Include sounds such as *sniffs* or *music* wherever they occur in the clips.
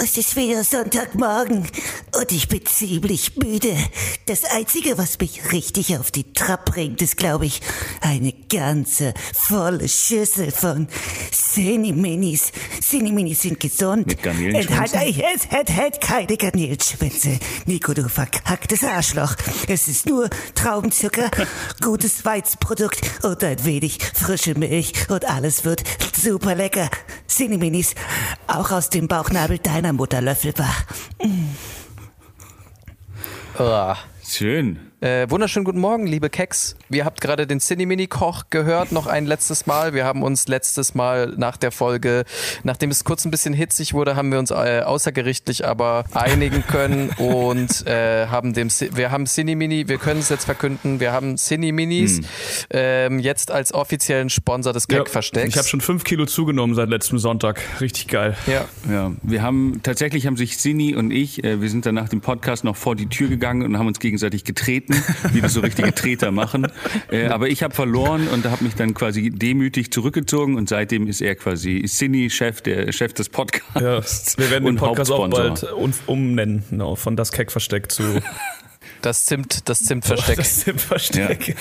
Es ist wieder Sonntagmorgen und ich bin ziemlich müde. Das Einzige, was mich richtig auf die Trab bringt, ist, glaube ich, eine ganze volle Schüssel von Cineminis. Cineminis sind gesund. Mit Garnelenschwänzen? Enthalt, es enthält keine Garnelenschwänze. Nico, du verkacktes Arschloch. Es ist nur Traubenzucker, *laughs* gutes Weizprodukt und ein wenig frische Milch und alles wird super lecker. Cineminis, auch aus dem Bauchnabel deiner Mutter löffelbar. Ah. Schön. Äh, wunderschönen guten Morgen, liebe Keks. Ihr habt gerade den Cinemini-Koch gehört, noch ein letztes Mal. Wir haben uns letztes Mal nach der Folge, nachdem es kurz ein bisschen hitzig wurde, haben wir uns äh, außergerichtlich aber einigen können *laughs* und äh, haben dem, Ci- wir haben Cinemini, wir können es jetzt verkünden, wir haben Cineminis ähm, jetzt als offiziellen Sponsor des Gag-Verstecks. Ich habe schon fünf Kilo zugenommen seit letztem Sonntag. Richtig geil. ja. Ja, wir haben tatsächlich haben sich Sini und ich, äh, wir sind dann nach dem Podcast noch vor die Tür gegangen und haben uns gegenseitig getreten, wie das so richtige Treter machen. Äh, aber ich habe verloren und habe mich dann quasi demütig zurückgezogen und seitdem ist er quasi Sini Chef, der Chef des Podcasts. Ja, wir werden den Podcast auch bald um, umnennen, genau, von das Keck-Versteck zu *laughs* Das Zimt, das *laughs* Zimtversteck. das Zimtversteck.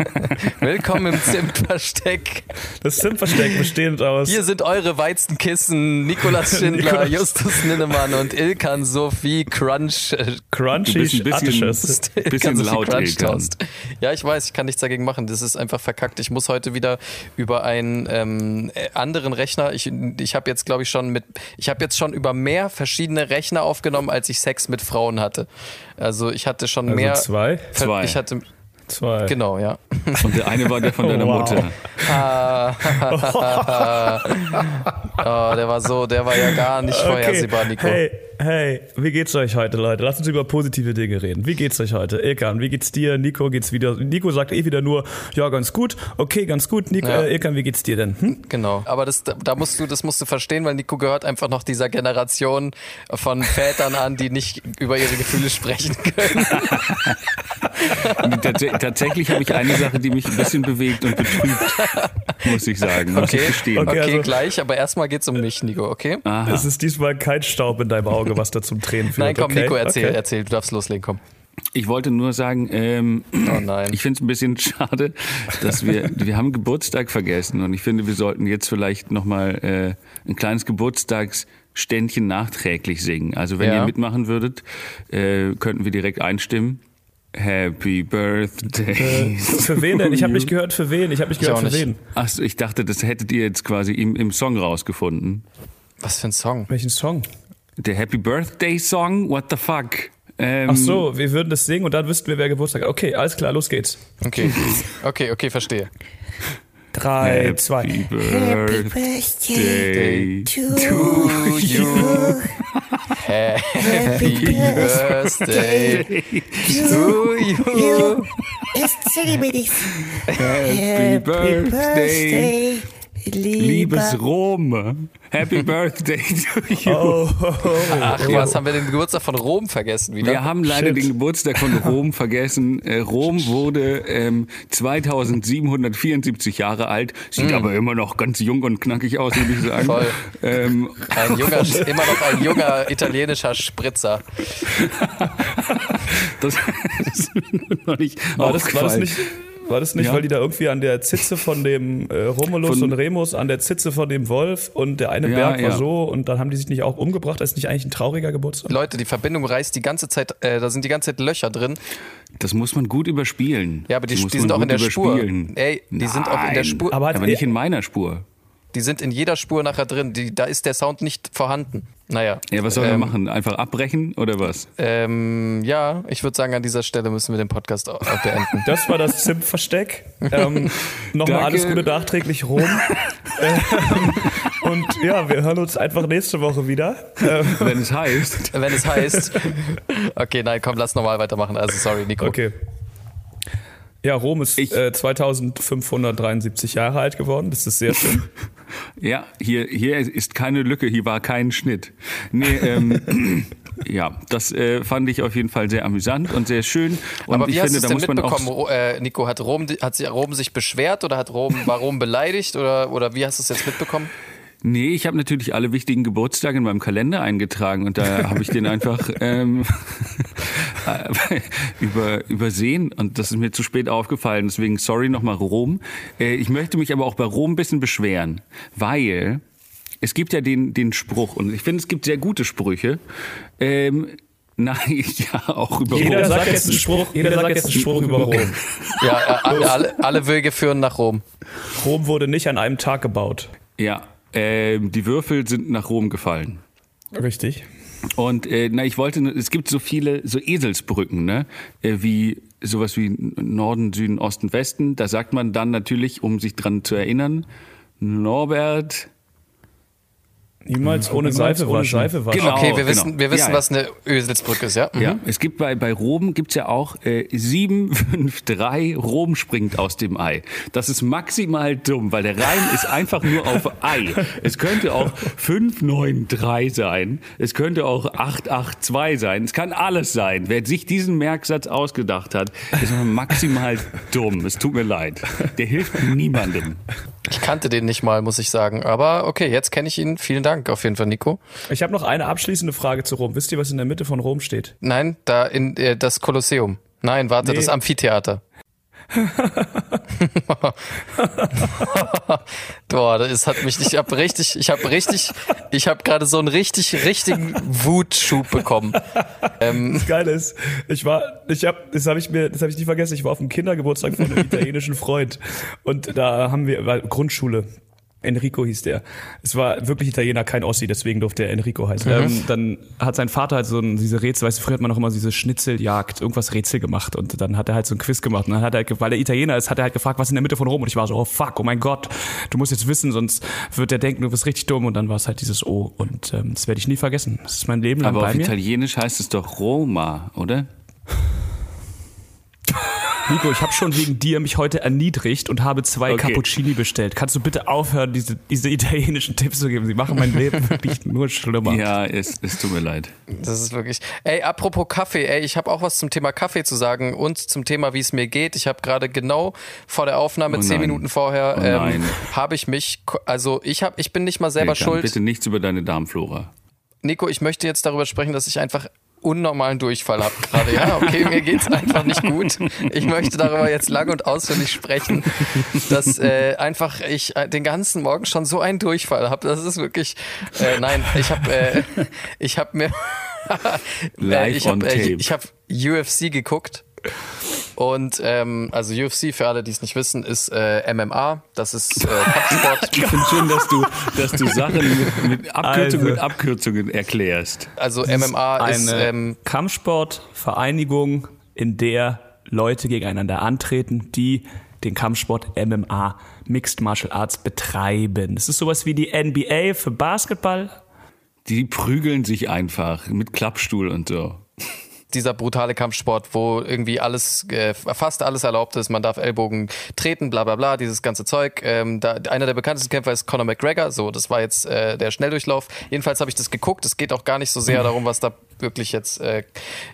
*laughs* Willkommen im Zimtversteck. Das Zimtversteck bestehend aus Hier sind eure Weizenkissen, Nikolas *laughs* Schindler, Nikolas. Justus Ninnemann und Ilkan Sophie Crunch. äh, Crunchy ein bisschen- Bisschen Sophie laut, Ilkan. Ja, ich weiß, ich kann nichts dagegen machen. Das ist einfach verkackt. Ich muss heute wieder über einen ähm, äh, anderen Rechner. Ich, ich habe jetzt, glaube ich, schon mit, ich habe jetzt schon über mehr verschiedene Rechner aufgenommen, als ich Sex mit Frauen hatte. Also ich hatte schon Also mehr. zwei? Zwei. Ich hatte, Zwei. genau, ja. Und der eine war der von deiner *laughs* Wow. Mutter. *laughs* Oh, der war so, der war ja gar nicht vorhersehbar, Nico. Hey, hey, wie geht's euch heute, Leute? Lasst uns über positive Dinge reden. Wie geht's euch heute? Ilkan, wie geht's dir? Nico geht's wieder. Nico sagt eh wieder nur, ja, ganz gut. Okay, ganz gut. Nico, Ja. äh, Ilkan, wie geht's dir denn? Hm? Genau. Aber das, da musst du, das musst du verstehen, weil Nico gehört einfach noch dieser Generation von Vätern an, die nicht über ihre Gefühle sprechen können. *laughs* Tats tatsächlich habe ich eine Sache, die mich ein bisschen bewegt und betrübt, *laughs* muss ich sagen, muss ich Okay, gestehen. okay, also- gleich, aber erstmal geht's um mich, Nico, okay? Aha. Es ist diesmal kein Staub in deinem Auge, was da zum Tränen führt. Nein, komm, okay? Nico, erzähl, okay. erzähl, du darfst loslegen, komm. Ich wollte nur sagen, ähm, Oh nein. ich finde es ein bisschen *laughs* schade, dass wir, wir haben Geburtstag vergessen und ich finde, wir sollten jetzt vielleicht nochmal äh, ein kleines Geburtstagsständchen nachträglich singen. Also wenn Ja. ihr mitmachen würdet, äh, könnten wir direkt einstimmen. Happy Birthday. Für wen denn? Ich habe nicht gehört, für wen. Ich habe nicht gehört, für wen. Achso, ich dachte, das hättet ihr jetzt quasi im, im Song rausgefunden. Was für ein Song? Welchen Song? Der Happy Birthday Song? What the fuck? Ähm, Ach so, wir würden das singen und dann wüssten wir, wer Geburtstag hat. Okay, alles klar, los geht's. Okay, okay, okay, verstehe. Drei, Happy zwei. Happy Birthday To you. Happy Birthday to you. Happy Birthday, liebes lieber Rom. Happy Birthday to you. Oh, oh, oh. Ach was, haben wir den Geburtstag von Rom vergessen wieder? Wir haben leider Shit. den Geburtstag von Rom vergessen. Äh, Rom wurde ähm, 2774 Jahre alt, sieht aber immer noch ganz jung und knackig aus, würde ich sagen. Voll. Ähm, Ein junger, immer noch ein junger italienischer Spritzer. *laughs* das ist mir noch nicht War das, war das nicht, war das nicht Ja. weil die da irgendwie an der Zitze von dem äh, Romulus Von- und Remus, an der Zitze von dem Wolf und der eine Ja, Berg war ja. so und dann haben die sich nicht auch umgebracht? Das ist nicht eigentlich ein trauriger Geburtstag? Leute, die Verbindung reißt die ganze Zeit, äh, da sind die ganze Zeit Löcher drin. Das muss man gut überspielen. Ja, aber die, muss die sind auch in der Spur. Ey, die sind auch in der Nein. Spur. Aber Aber nicht in meiner Spur. Die sind in jeder Spur nachher drin. Die, da ist der Sound nicht vorhanden. Naja. Ja, was soll man ähm, machen? Einfach abbrechen oder was? Ähm, ja, ich würde sagen, an dieser Stelle müssen wir den Podcast auch beenden. *laughs* Das war das Zimtversteck. Ähm, Nochmal alles Gute nachträglich Rom. *laughs* ähm, und ja, wir hören uns einfach nächste Woche wieder. Ähm, Wenn es heißt. Wenn es heißt. *laughs* Okay, nein, komm, lass normal weitermachen. Also sorry, Nico. okay. Ja, Rom ist Ich- äh, 2573 Jahre alt geworden. Das ist sehr schön. *laughs* Ja, hier, hier ist keine Lücke, hier war kein Schnitt. Nee, ähm, *laughs* ja, das äh, fand ich auf jeden Fall sehr amüsant und sehr schön. Und Aber wie ich hast finde, du da es denn muss man auch. mitbekommen, äh, Nico? Hat Rom, hat sich- Rom sich beschwert oder hat Rom, war Rom beleidigt oder, oder wie hast du es jetzt mitbekommen? Nee, ich habe natürlich alle wichtigen Geburtstage in meinem Kalender eingetragen und da *laughs* habe ich den einfach ähm, *laughs* über, übersehen und das ist mir zu spät aufgefallen. Deswegen sorry nochmal Rom. Äh, ich möchte mich aber auch bei Rom ein bisschen beschweren, weil es gibt ja den, den Spruch und ich finde, es gibt sehr gute Sprüche. Ähm, *laughs* Nein, ja, auch über Jeder Rom. sagt jetzt einen Spruch, jeder sagt jetzt einen Spruch über Rom. Ja, äh, alle, alle Wege führen nach Rom. Rom wurde nicht an einem Tag gebaut. Ja, ähm, die Würfel sind nach Rom gefallen. Richtig. Und äh, na, ich wollte, nur- es gibt so viele so Eselsbrücken, ne? Äh, wie sowas wie Norden, Süden, Osten, Westen. Da sagt man dann natürlich, um sich dran zu erinnern, Norbert. Niemals ohne Seife ohne waschen. Seife waschen. Genau, Okay, wir genau. wissen, wir wissen, Ja, was eine Öselsbrücke ist, ja? Mhm. Ja, es gibt bei, bei Rom gibt's ja auch äh, 753, *laughs* Rom springt aus dem Ei. Das ist maximal dumm, weil der Reim ist einfach nur auf Ei. Es könnte auch 593 sein, es könnte auch 882 sein, es kann alles sein. Wer sich diesen Merksatz ausgedacht hat, ist maximal dumm. Es tut mir leid. Der hilft niemandem. Ich kannte den nicht mal, muss ich sagen. Aber okay, jetzt kenne ich ihn. Vielen Dank auf jeden Fall, Nico. Ich habe noch eine abschließende Frage zu Rom. Wisst ihr, was in der Mitte von Rom steht? Nein, da in äh, das Kolosseum. Nein, warte, Nee. das Amphitheater. *laughs* *laughs* Boah, das hat mich, ich habe richtig, ich habe richtig, ich habe gerade so einen richtig, richtigen Wutschub bekommen. Ähm, Das Geile ist, ich war, ich habe, das habe ich mir, das habe ich nie vergessen. Ich war auf dem Kindergeburtstag von einem *laughs* italienischen Freund und da haben wir Grundschule. Enrico hieß der. Es war wirklich Italiener, kein Ossi, deswegen durfte er Enrico heißen. Ähm, dann hat sein Vater halt so ein, diese Rätsel, weißt du, früher hat man noch immer diese Schnitzeljagd, irgendwas Rätsel gemacht und dann hat er halt so ein Quiz gemacht und dann hat er, weil er Italiener ist, hat er halt gefragt, was ist in der Mitte von Rom und ich war so, oh fuck, oh mein Gott, du musst jetzt wissen, sonst wird er denken, du bist richtig dumm und dann war es halt dieses O und ähm, das werde ich nie vergessen. Das ist mein Leben lang Aber bei auf mir. Italienisch heißt es doch Roma, oder? Nico, ich habe schon wegen dir mich heute erniedrigt und habe zwei Okay. Cappuccini bestellt. Kannst du bitte aufhören, diese, diese italienischen Tipps zu geben? Sie machen mein Leben *laughs* wirklich nur schlimmer. Ja, es, es tut mir leid. Das ist wirklich. Ey, apropos Kaffee, ey, ich habe auch was zum Thema Kaffee zu sagen und zum Thema, wie es mir geht. Ich habe gerade genau vor der Aufnahme, Oh zehn. Minuten vorher, Oh ähm, habe ich mich, also ich habe, ich bin nicht mal selber Eltern, schuld. Bitte nichts über deine Darmflora. Nico, ich möchte jetzt darüber sprechen, dass ich einfach unnormalen Durchfall habe gerade. Ja, okay, mir geht's *laughs* einfach nicht gut. Ich möchte darüber jetzt lang und ausführlich sprechen, dass äh, einfach ich äh, den ganzen Morgen schon so einen Durchfall habe. Das ist wirklich, äh, nein, ich habe, äh, ich habe mir, Live ich *laughs* habe, äh, ich habe UFC geguckt. Und ähm, also UFC, für alle, die es nicht wissen, ist äh, MMA. Das ist äh, Kampfsport. *laughs* Ich finde schön, dass du, dass du Sachen mit, mit Abkürzungen, Also. mit Abkürzungen erklärst. Also MMA ist eine ähm, Kampfsportvereinigung, in der Leute gegeneinander antreten, die den Kampfsport MMA Mixed Martial Arts betreiben. Das ist sowas wie die NBA für Basketball. Die prügeln sich einfach mit Klappstuhl und so. Dieser brutale Kampfsport, wo irgendwie alles, äh, fast alles erlaubt ist. Man darf Ellbogen treten, bla bla bla, dieses ganze Zeug. Ähm, da, einer der bekanntesten Kämpfer ist Conor McGregor. So, das war jetzt äh, der Schnelldurchlauf. Jedenfalls habe ich das geguckt. Es geht auch gar nicht so sehr darum, was da wirklich jetzt äh,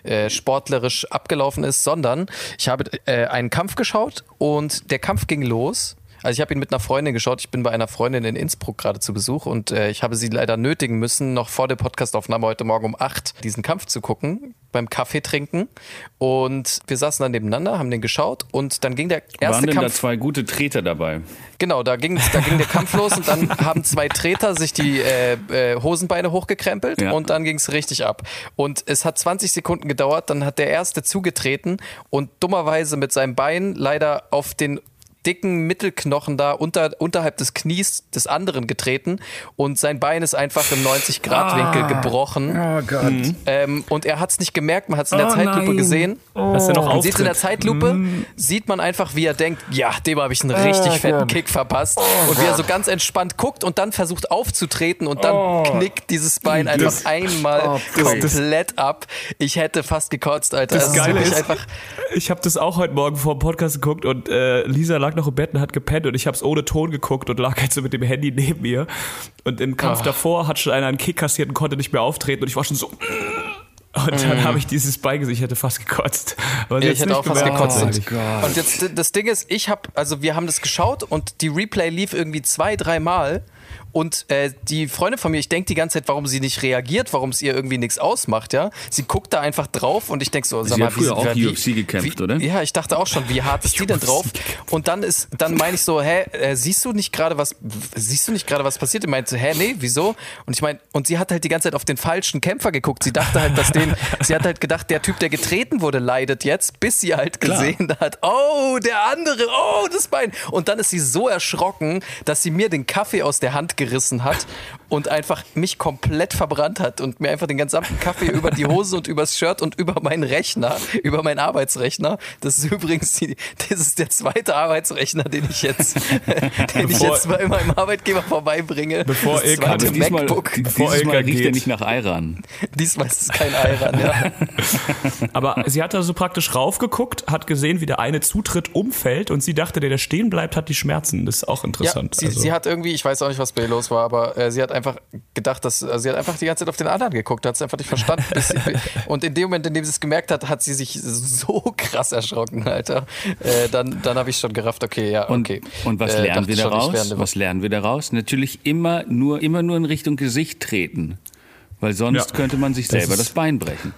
äh, sportlerisch abgelaufen ist, sondern ich habe äh, einen Kampf geschaut und der Kampf ging los. Also ich habe ihn mit einer Freundin geschaut. Ich bin bei einer Freundin in Innsbruck gerade zu Besuch und äh, ich habe sie leider nötigen müssen, noch vor der Podcastaufnahme heute Morgen um acht diesen Kampf zu gucken, beim Kaffee trinken. Und wir saßen dann nebeneinander, haben den geschaut und dann ging der Waren erste denn da Kampf. zwei gute Treter dabei? Genau, da ging, da ging der Kampf los und dann *laughs* haben zwei Treter sich die äh, äh, Hosenbeine hochgekrempelt Ja. und dann ging es richtig ab. Und es hat 20 Sekunden gedauert, dann hat der erste zugetreten und dummerweise mit seinem Bein leider auf den dicken Mittelknochen da unter, unterhalb des Knies des anderen getreten und sein Bein ist einfach im 90-Grad-Winkel gebrochen. Oh Gott. Ähm, und er hat es nicht gemerkt, man hat es in der Zeitlupe gesehen. Dass er noch Man sieht in der. Zeitlupe, sieht man einfach, wie er denkt, ja, dem habe ich einen richtig fetten Kick verpasst. und wie er so ganz entspannt guckt und dann versucht aufzutreten und dann knickt dieses Bein einfach Das- einmal komplett ab. Ich hätte fast gekotzt, Alter. Das Es Geile ist, einfach. ich habe das auch heute Morgen vor dem Podcast geguckt und äh, Lisa lag noch im Bett und hat gepennt und ich habe es ohne Ton geguckt und lag halt so mit dem Handy neben mir. Und im Kampf Ah. davor hat schon einer einen Kick kassiert und konnte nicht mehr auftreten und ich war schon so... *sniffs* Und dann habe ich dieses Bein gesehen, ich hätte fast gekotzt. Aber ich hätte nicht auch fast gemerkt, gekotzt. tatsächlich. Und jetzt das Ding ist, ich habe, also wir haben das geschaut und die Replay lief irgendwie zwei, dreimal Und äh, die Freundin von mir, ich denke die ganze Zeit, warum sie nicht reagiert, warum es ihr irgendwie nichts ausmacht, ja. Sie guckt da einfach drauf und ich denke so, sag Sie mal, hat früher wie, auch wie, UFC gekämpft, wie, oder? Ja, ich dachte auch schon, wie hart ist *laughs* die denn drauf? Und dann ist, dann meine ich so, hä, äh, siehst du nicht gerade was, siehst du nicht gerade was passiert? Ich meinte, hä, nee, wieso? Und ich meine, und sie hat halt die ganze Zeit auf den falschen Kämpfer geguckt. Sie dachte halt, dass den, *laughs* sie hat halt gedacht, der Typ, der getreten wurde, leidet jetzt, bis sie halt gesehen hat, oh, der andere, oh, das Bein. Und dann ist sie so erschrocken, dass sie mir den Kaffee aus der Hand gerissen hat und einfach mich komplett verbrannt hat und mir einfach den gesamten Kaffee über die Hose und übers Shirt und über meinen Rechner, über meinen Arbeitsrechner. Das ist übrigens die, das ist der zweite Arbeitsrechner, den ich jetzt, *laughs* den ich Bevor- jetzt bei meinem Arbeitgeber vorbeibringe. Bevor das Ilka- zweite diesmal, MacBook. Bevor dieses Mal Ilka riecht er geht. nicht nach Ayran. Diesmal ist es kein Iran, ja. *laughs* Aber sie hat da so praktisch raufgeguckt, hat gesehen, wie der eine Zutritt umfällt und sie dachte, der, der stehen bleibt, hat die Schmerzen. Das ist auch interessant. Ja, sie, also. sie hat irgendwie, ich weiß auch nicht, was bei los war, aber äh, sie hat einfach gedacht, dass also sie hat einfach die ganze Zeit auf den anderen geguckt, hat es einfach nicht verstanden. Bis sie, *laughs* und in dem Moment, in dem sie es gemerkt hat, hat sie sich so krass erschrocken, Alter. Äh, dann dann habe ich schon gerafft, okay, ja, Und, okay. und was Äh, lernen wir daraus? werde- Was lernen wir daraus? Natürlich immer nur, immer nur in Richtung Gesicht treten. Weil sonst Ja. könnte man sich Das selber das Bein brechen.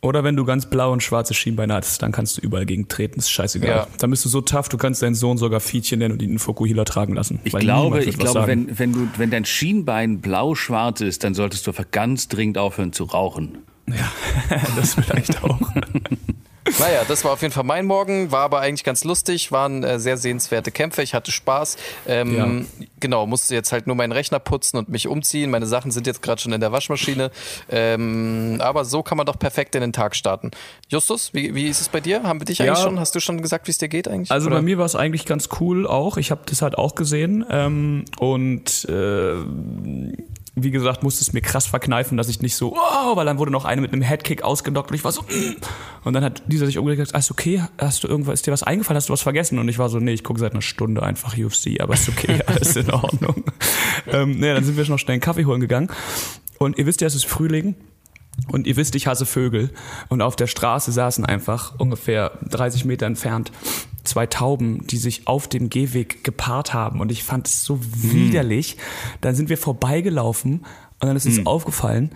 Oder wenn du ganz blau und schwarze Schienbeine hast, dann kannst du überall gegen treten. Ist scheißegal. Ja. Dann bist du so tough, du kannst deinen Sohn sogar Fietchen nennen und ihn in Fukuhila tragen lassen. Ich glaube, ich glaube, sagen. wenn, wenn du, wenn dein Schienbein blau-schwarz ist, dann solltest du einfach ganz dringend aufhören zu rauchen. *laughs* das vielleicht auch. *laughs* Naja, das war auf jeden Fall mein Morgen, war aber eigentlich ganz lustig, waren äh, sehr sehenswerte Kämpfe, ich hatte Spaß. Ähm, Genau, musste jetzt halt nur meinen Rechner putzen und mich umziehen. Meine Sachen sind jetzt gerade schon in der Waschmaschine. Ähm, aber so kann man doch perfekt in den Tag starten. Justus, wie, wie ist es bei dir? Haben wir dich Ja. eigentlich schon? Hast du schon gesagt, wie es dir geht eigentlich? Also Oder? bei mir war es eigentlich ganz cool auch. Ich habe das halt auch gesehen ähm, und äh, wie gesagt, musste es mir krass verkneifen, dass ich nicht so, oh, weil dann wurde noch eine mit einem Headkick ausgenockt und ich war so, mm. und dann hat dieser sich umgekehrt gesagt, ist okay, hast du irgendwas, ist dir was eingefallen, hast du was vergessen? Und ich war so, nee, ich gucke seit einer Stunde einfach UFC, aber ist okay, *laughs* alles in Ordnung. ähm, nee, dann sind wir noch schnell einen Kaffee holen gegangen und ihr wisst ja, es ist Frühling und ihr wisst, ich hasse Vögel. Und auf der Straße saßen einfach ungefähr 30 Meter entfernt zwei Tauben, die sich auf dem Gehweg gepaart haben. Und ich fand es so widerlich. Dann sind wir vorbeigelaufen und dann ist uns aufgefallen,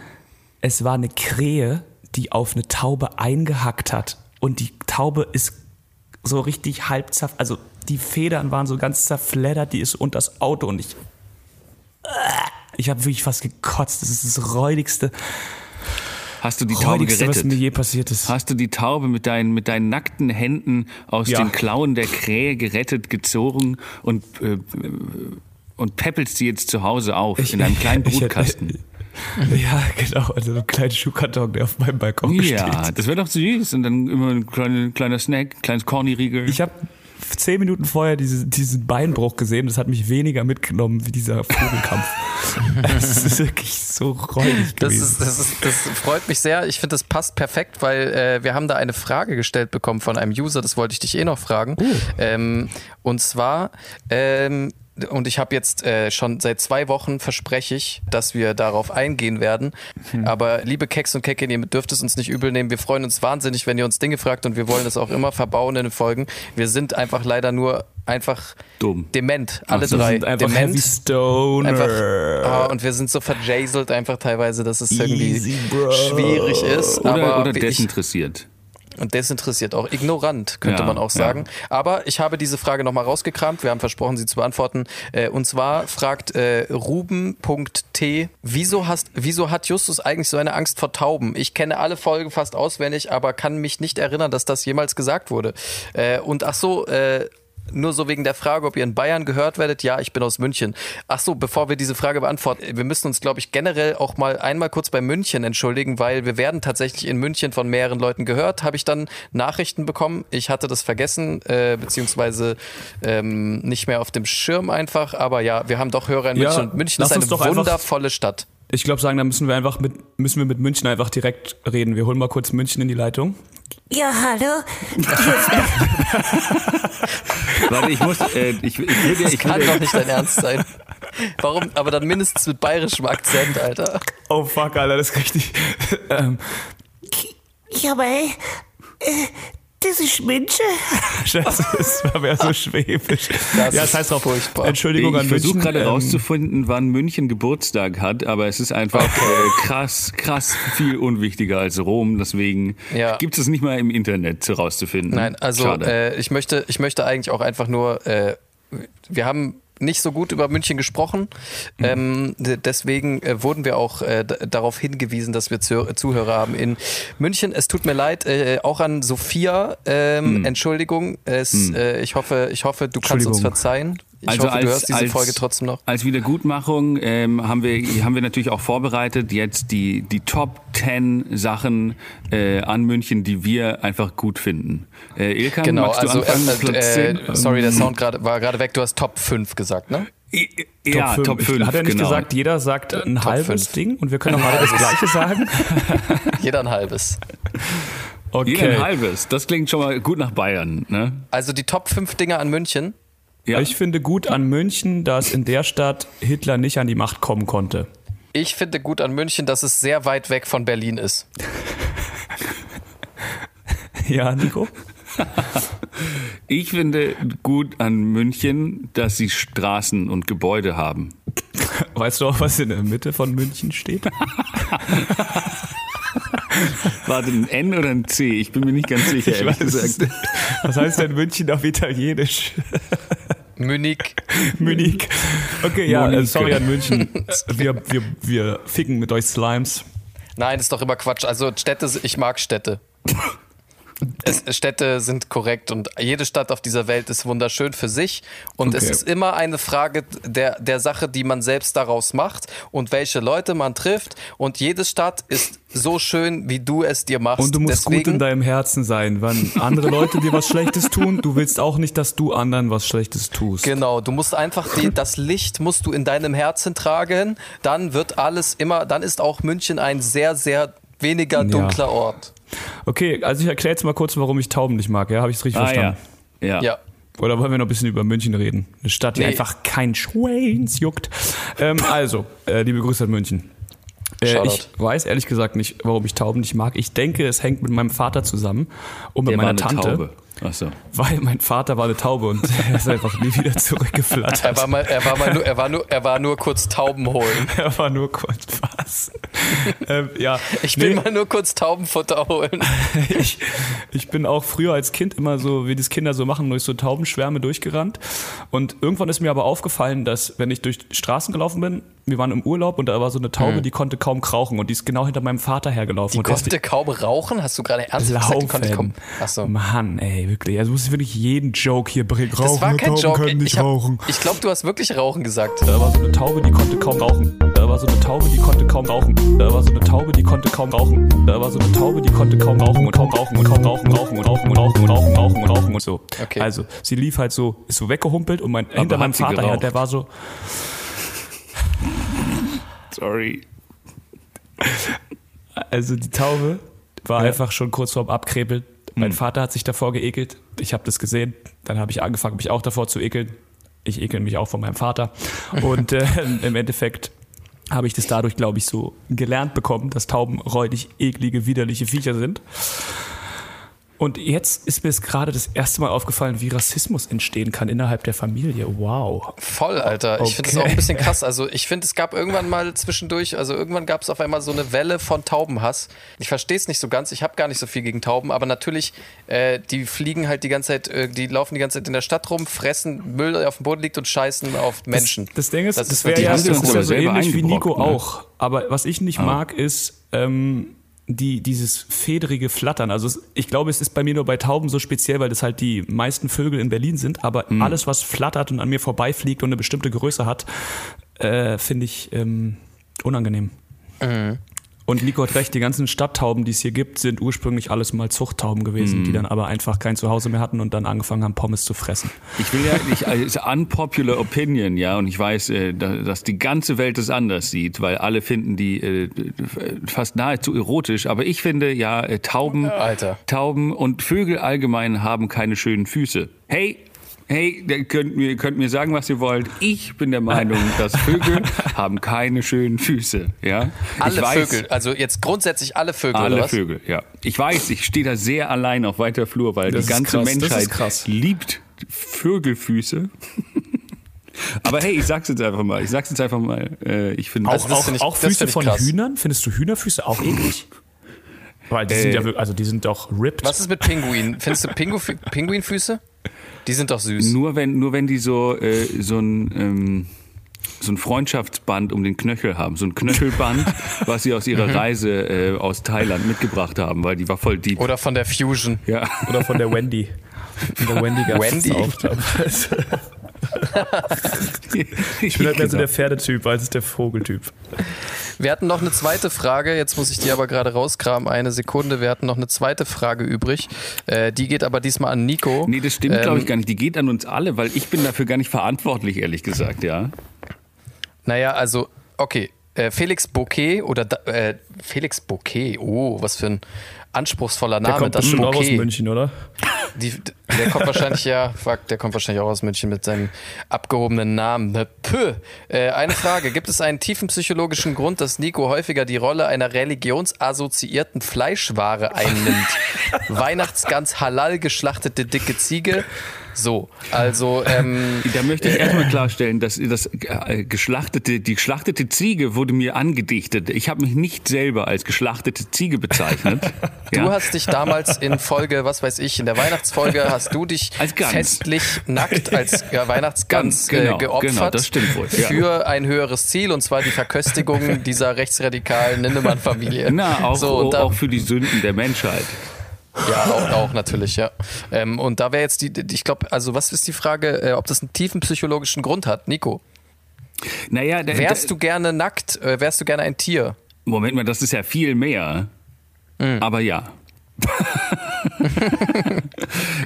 es war eine Krähe, die auf eine Taube eingehackt hat. Und die Taube ist so richtig halb zerf... Also die Federn waren so ganz zerfleddert, die ist unter das Auto und ich... Ich habe wirklich fast gekotzt. Das ist das räudigste, Hast du die Taube räudigste, was mir gerettet? je passiert ist. Hast du die Taube mit deinen, mit deinen nackten Händen aus Ja. den Klauen der Krähe gerettet, gezogen und, äh, und peppelst sie jetzt zu Hause auf in einem kleinen *laughs* ich hätte- Brutkasten? *laughs* Ja, genau. Also so ein kleiner Schuhkarton, der auf meinem Balkon Ja, steht. das wäre doch süß. Und dann immer ein kleiner, kleiner Snack, kleines Corny-Riegel. Ich habe zehn Minuten vorher diese, diesen Beinbruch gesehen. Das hat mich weniger mitgenommen wie dieser Vogelkampf. *laughs* Es ist wirklich so räudig Das, ist, das, ist, das freut mich sehr. Ich finde, das passt perfekt, weil äh, wir haben da eine Frage gestellt bekommen von einem User, das wollte ich dich eh noch fragen. Ähm, und zwar, ähm, und ich habe jetzt äh, schon seit zwei Wochen verspreche ich, dass wir darauf eingehen werden. Aber liebe Keks und Kekin, ihr dürft es uns nicht übel nehmen. Wir freuen uns wahnsinnig, wenn ihr uns Dinge fragt und wir wollen das auch immer verbauen in den Folgen. Wir sind einfach leider nur einfach Dumm. dement, alle Ach so, Wir drei. sind einfach dement. Stoner. Einfach, ah, und wir sind so verjaselt einfach teilweise, dass es irgendwie Easy, Bro. schwierig ist. oder, aber oder ich, desinteressiert. Und desinteressiert auch. Ignorant, könnte Ja, man auch sagen. Aber ich habe diese Frage nochmal rausgekramt. Wir haben versprochen, sie zu beantworten. Äh, und zwar fragt äh, Ruben.t, wieso, hast, wieso hat Justus eigentlich so eine Angst vor Tauben? Ich kenne alle Folgen fast auswendig, aber kann mich nicht erinnern, dass das jemals gesagt wurde. Äh, und ach so, äh, nur so wegen der Frage, ob ihr in Bayern gehört werdet. Ja, ich bin aus München. Ach so, bevor wir diese Frage beantworten, wir müssen uns, glaube ich, generell auch mal einmal kurz bei München entschuldigen, weil wir werden tatsächlich in München von mehreren Leuten gehört. Habe ich dann Nachrichten bekommen. Ich hatte das vergessen, äh, beziehungsweise ähm, nicht mehr auf dem Schirm einfach. Aber ja, wir haben doch Hörer in Ja, München und München ist eine wundervolle Stadt. Ich glaube, sagen, da müssen wir einfach mit, müssen wir mit München einfach direkt reden. Wir holen mal kurz München in die Leitung. Ja, hallo? *laughs* Warte, ich muss, äh, ich, ich würde, Das ich kann doch nicht dein Ernst sein. Warum? Aber dann mindestens mit bayerischem Akzent, Alter. Oh fuck, Alter, das ist richtig. *laughs* ähm, Ja, aber ey, äh, Das ist München. *laughs* Scheiße, das war mir so *laughs* schwäbisch. Das ja, das heißt auch furchtbar. Entschuldigung an Ich versuche gerade ähm, rauszufinden, wann München Geburtstag hat, aber es ist einfach äh, krass, krass viel unwichtiger als Rom. Deswegen Ja. gibt es nicht mal im Internet rauszufinden. Nein, also äh, ich möchte, ich möchte eigentlich auch einfach nur, äh, wir haben nicht so gut über München gesprochen, Mhm. ähm, deswegen äh, wurden wir auch äh, darauf hingewiesen, dass wir Zuh Zuhörer haben in München. Es tut mir leid, äh, auch an Sophia, ähm, Mhm. Entschuldigung, es, äh, ich hoffe, ich hoffe, du kannst uns verzeihen. Ich Also hoffe, du als- hörst diese als- Folge trotzdem noch. Als Wiedergutmachung ähm, haben, wir, haben wir natürlich auch vorbereitet jetzt die, die Top 10 Sachen äh, an München, die wir einfach gut finden. Äh, Ilkan, Genau, magst du also anfangen? äh, äh, 10? sorry, der Sound grad, war gerade weg. Du hast Top 5 gesagt, ne? ja, fünf. Top 5. Hat er nicht genau. gesagt, jeder sagt ein Top halbes fünf. Ding und wir können auch *laughs* alle das gleiche sagen? *laughs* Jeder ein halbes. Okay. Jeder ein halbes. Das klingt schon mal gut nach Bayern. Ne? Also die Top 5 Dinge an München. Ja. Ich finde gut an München, dass in der Stadt Hitler nicht an die Macht kommen konnte. Ich finde gut an München, dass es sehr weit weg von Berlin ist. *laughs* Ja, Nico? *laughs* Ich finde gut an München, dass sie Straßen und Gebäude haben. *laughs* Weißt du auch, was in der Mitte von München steht? War das ein N oder ein C? Ich bin mir nicht ganz sicher, ehrlich gesagt. Was heißt denn München auf Italienisch? Munich. *laughs* Munich. Okay, ja, äh, sorry an München. *laughs* Wir, wir, wir ficken mit euch Slimes. Nein, ist doch immer Quatsch. Also Städte, ich mag Städte. *laughs* Es, Städte sind korrekt und jede Stadt auf dieser Welt ist wunderschön für sich. Und es Okay. ist immer eine Frage der, der Sache, die man selbst daraus macht und welche Leute man trifft. Und jede Stadt ist so schön, wie du es dir machst. Und du musst gut Deswegen, in deinem Herzen sein. Wenn andere Leute dir was Schlechtes tun, du willst auch nicht, dass du anderen was Schlechtes tust. Genau, du musst einfach die, *laughs* das Licht musst du in deinem Herzen tragen, dann wird alles immer, dann ist auch München ein sehr, sehr weniger dunkler Ort. Okay, also ich erkläre jetzt mal kurz, warum ich Tauben nicht mag. Ja, habe ich es richtig Ah, ja. verstanden? ja. Ja. Oder wollen wir noch ein bisschen über München reden? Eine Stadt, die Nee. einfach kein Schweins juckt. Ähm, also, äh, liebe Grüße an München. Äh, ich weiß ehrlich gesagt nicht, warum ich Tauben nicht mag. Ich denke, es hängt mit meinem Vater zusammen und mit Der war meiner eine Tante. Taube. Achso. Weil mein Vater war eine Taube und *laughs* er ist einfach nie wieder Er zurückgeflattert. war, mal, er, war mal nur, er, war nur, er war nur kurz Tauben holen. *laughs* Er war nur kurz was. ähm, ja, Ich will nee, mal nur kurz Taubenfutter holen. *laughs* ich, ich bin auch früher als Kind immer so, wie das Kinder so machen, durch so Taubenschwärme durchgerannt. Und irgendwann ist mir aber aufgefallen, dass wenn ich durch Straßen gelaufen bin, wir waren im Urlaub und da war so eine Taube, die konnte kaum krauchen und die ist genau hinter meinem Vater hergelaufen. Die und konnte kaum rauchen? Hast du gerade ernsthaft gesagt, die konnte kaum. Achso. Mann, ey, wirklich. Also muss ich wirklich jeden Joke hier bringen. Das war kein Joke. können nicht Ich, hab- rauchen. ich glaube, du hast wirklich Rauchen gesagt. Da war so eine Taube, die konnte kaum rauchen. Da war so eine Taube, die konnte kaum rauchen. Da war so eine Taube, die konnte kaum rauchen. Da war so eine Taube, die konnte kaum rauchen und kaum rauchen und kaum rauchen, rauchen und rauchen und rauchen und rauchen, rauchen und rauchen und so. Okay. Also, sie lief halt so, ist so weggehumpelt und mein, hinter meinem Vater geraucht? der war so, Sorry. also die Taube war einfach schon kurz vorm Abkrebeln. Mein Vater hat sich davor geekelt. Ich habe das gesehen. Dann habe ich angefangen, mich auch davor zu ekeln. Ich ekel mich auch von meinem Vater. Und äh, *laughs* *laughs* im Endeffekt habe ich das dadurch, glaube ich, so gelernt bekommen, dass Tauben räudig, eklige, widerliche Viecher sind. Und jetzt ist mir es gerade das erste Mal aufgefallen, wie Rassismus entstehen kann innerhalb der Familie. Wow. Voll, Alter. Ich finde es Okay. auch ein bisschen krass. Also ich finde, es gab irgendwann mal zwischendurch, also irgendwann gab es auf einmal so eine Welle von Taubenhass. Ich verstehe es nicht so ganz. Ich habe gar nicht so viel gegen Tauben, aber natürlich, äh, die fliegen halt die ganze Zeit, äh, die laufen die ganze Zeit in der Stadt rum, fressen Müll, der auf dem Boden liegt und scheißen auf Menschen. Das, das Ding ist, Das das, ist wäre wirklich ja, das ist ja so ähnlich wie Nico ne? auch. Aber was ich nicht mag, ist ähm, die, dieses federige Flattern. Also es, ich glaube, es ist bei mir nur bei Tauben so speziell, weil das halt die meisten Vögel in Berlin sind. Aber Mhm. alles, was flattert und an mir vorbeifliegt und eine bestimmte Größe hat, äh, finde ich ähm, unangenehm. Mhm. Und Nico hat recht, die ganzen Stadttauben, die es hier gibt, sind ursprünglich alles mal Zuchttauben gewesen, Mhm. die dann aber einfach kein Zuhause mehr hatten und dann angefangen haben, Pommes zu fressen. Ich will ja nicht, also es *laughs* ist unpopular opinion, ja, und ich weiß, äh, da- dass die ganze Welt es anders sieht, weil alle finden die äh, fast nahezu erotisch, aber ich finde ja, äh, Tauben, Alter. Tauben und Vögel allgemein haben keine schönen Füße. Hey, Hey, ihr könnt mir, könnt mir sagen, was ihr wollt. Ich bin der Meinung, *laughs* dass Vögel haben keine schönen Füße. Ja? Alle ich weiß, Vögel, also jetzt grundsätzlich alle Vögel, oder Alle was? Vögel, ja. Ich weiß, ich stehe da sehr allein auf weiter Flur, weil Das die ganze krass, Menschheit krass. liebt Vögelfüße. *laughs* Aber hey, ich sag's jetzt einfach mal. Ich sag's jetzt einfach mal. Äh, ich finde Also Auch, auch, auch Füße von krass. Hühnern? Findest du Hühnerfüße auch eklig? Weil die Äh, sind ja wirklich, also die sind doch ripped. Was ist mit Pinguinen? Findest du Pingu Pinguinfüße? Die sind doch süß. nur wenn nur wenn die so äh, so ein ähm, so ein Freundschaftsband um den Knöchel haben, so ein Knöchelband, *laughs* was sie aus Mhm. ihrer Reise äh, aus Thailand mitgebracht haben, weil die war voll deep. Oder von der Fusion. Ja. Oder von der Wendy. *laughs* Von der Wendy ganz Wendy? *laughs* Ich bin halt mehr so der Pferdetyp als der Vogeltyp. Wir hatten noch eine zweite Frage, jetzt muss ich die aber gerade rauskramen, eine Sekunde. Wir hatten noch eine zweite Frage übrig. Äh, die geht aber diesmal an Nico. Nee, das stimmt, Ähm, glaube ich, gar nicht. Die geht an uns alle, weil ich bin dafür gar nicht verantwortlich, ehrlich gesagt, ja. Naja, also, okay. Äh, Felix Bouquet oder äh, Felix Bouquet, oh, was für ein anspruchsvoller Der Name. kommt das bestimmt auch aus. München, oder? Die, der kommt wahrscheinlich, ja, fuck, der kommt wahrscheinlich auch aus München mit seinem abgehobenen Namen. Pö. Äh, eine Frage. Gibt es einen tiefen psychologischen Grund, dass Nico häufiger die Rolle einer religionsassoziierten Fleischware einnimmt? *laughs* Weihnachtsgans halal geschlachtete dicke Ziege. So, also, ähm, *laughs* Da möchte ich erstmal klarstellen, dass das äh, geschlachtete, die geschlachtete Ziege wurde mir angedichtet. Ich habe mich nicht selber als geschlachtete Ziege bezeichnet. *laughs* Du ja. hast dich damals in Folge, was weiß ich, in der Weihnachtsfolge hast du dich festlich nackt als *laughs* ja, Weihnachtsgans Ganz, genau, äh, geopfert genau, das stimmt wohl, ja. für ein höheres Ziel und zwar die Verköstigung dieser rechtsradikalen Ninnemann-Familie. Na, auch, so, und da, auch für die Sünden der Menschheit. Ja, auch, auch natürlich, ja. Ähm, und da wäre jetzt die, ich glaube, also was ist die Frage, äh, ob das einen tiefen psychologischen Grund hat, Nico? Naja, der, Wärst der, du gerne nackt? Äh, wärst du gerne ein Tier? Moment mal, das ist ja viel mehr. Mhm. Aber ja. *laughs*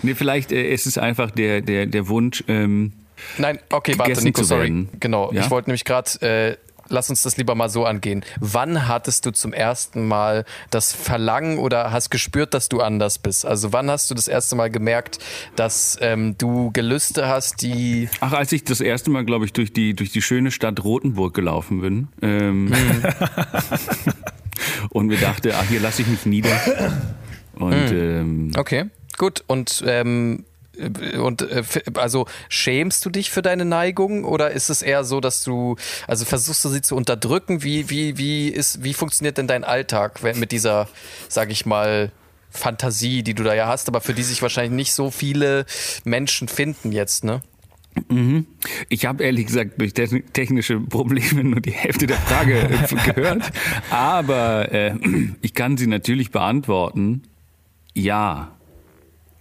nee, vielleicht äh, ist es einfach der, der, der Wunsch, ähm, Nein, okay, warte, Nico, sorry. Genau, Ja? ich wollte nämlich gerade, äh, lass uns das lieber mal so angehen. Wann hattest du zum ersten Mal das Verlangen oder hast gespürt, dass du anders bist? Also wann hast du das erste Mal gemerkt, dass ähm, du Gelüste hast, die... Ach, als ich das erste Mal, glaube ich, durch die, durch die schöne Stadt Rothenburg gelaufen bin ähm, *laughs* und mir dachte, ach, hier lasse ich mich nieder. Und ähm, Okay, gut. Und... Ähm, und äh, also schämst du dich für deine Neigung oder ist es eher so, dass du also versuchst du sie zu unterdrücken? Wie wie wie ist wie funktioniert denn dein Alltag mit dieser, sag ich mal, Fantasie, die du da ja hast, aber für die sich wahrscheinlich nicht so viele Menschen finden jetzt, ne? ich habe ehrlich gesagt durch te- technische Probleme nur die Hälfte der Frage äh, *laughs* gehört. Aber äh, ich kann sie natürlich beantworten. Ja.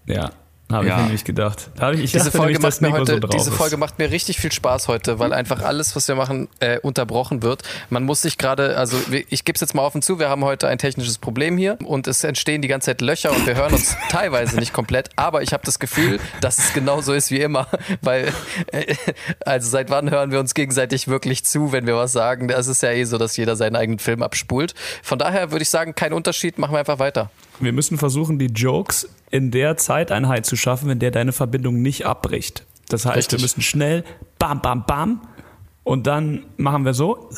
Ja, habe Ja. ich nämlich gedacht. Da ich, ich Diese dachte Folge, nämlich, mir heute, so diese. Folge macht mir richtig viel Spaß heute, weil einfach alles, was wir machen, äh, unterbrochen wird. Man muss sich gerade, also ich gebe es jetzt mal offen zu, wir haben heute ein technisches Problem hier und es entstehen die ganze Zeit Löcher und wir hören uns *laughs* teilweise nicht komplett, aber ich habe das Gefühl, *laughs* dass es genauso ist wie immer, weil, äh, also seit wann hören wir uns gegenseitig wirklich zu, wenn wir was sagen? Das ist ja eh so, dass jeder seinen eigenen Film abspult. Von daher würde ich sagen, kein Unterschied, machen wir einfach weiter. Wir müssen versuchen, die Jokes in der Zeiteinheit zu schaffen, in der deine Verbindung nicht abbricht. Das heißt, Richtig. wir müssen schnell bam, bam, bam und dann machen wir so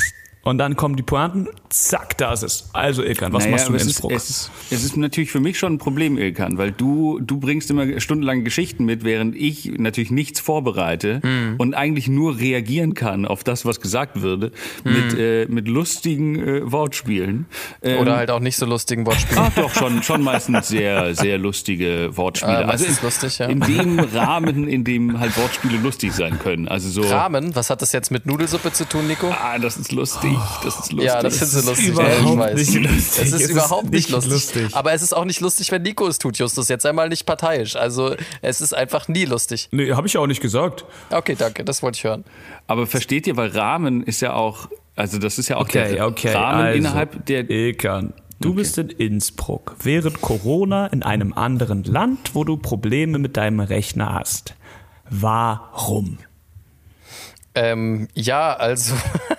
und dann kommen die Pointen, zack, da ist es. Also Ilkan, was Naja, machst du in es ist, Innsbruck? es, ist, es ist natürlich für mich schon ein Problem, Ilkan, weil du, du bringst immer stundenlange Geschichten mit, während ich natürlich nichts vorbereite Hm. und eigentlich nur reagieren kann auf das, was gesagt würde, mit, äh, mit lustigen äh, Wortspielen. Ähm, Oder halt auch nicht so lustigen Wortspielen. Ach doch, schon, schon meistens sehr, *laughs* sehr lustige Wortspiele. Ah, also in, lustig, ja. in dem Rahmen, in dem halt Wortspiele lustig sein können. Also so. Ramen, was hat das jetzt mit Nudelsuppe zu tun, Nico? Ah, das ist lustig. Das ist lustig. Ja, das findest du lustig. überhaupt ja, ich weiß. nicht lustig. Es ist Es ist überhaupt nicht nicht lustig. lustig. Aber es ist auch nicht lustig, wenn Nico es tut, Justus. Jetzt einmal nicht parteiisch. Also es ist einfach nie lustig. Nee, habe ich auch nicht gesagt. Okay, danke, das wollte ich hören. Aber versteht ihr, weil Rahmen ist ja auch, also das ist ja auch Okay, der okay. Rahmen also, innerhalb der. Ilkan, du bist in Innsbruck während Corona in einem anderen Land, wo du Probleme mit deinem Rechner hast. Warum? Ähm, ja, also. *laughs*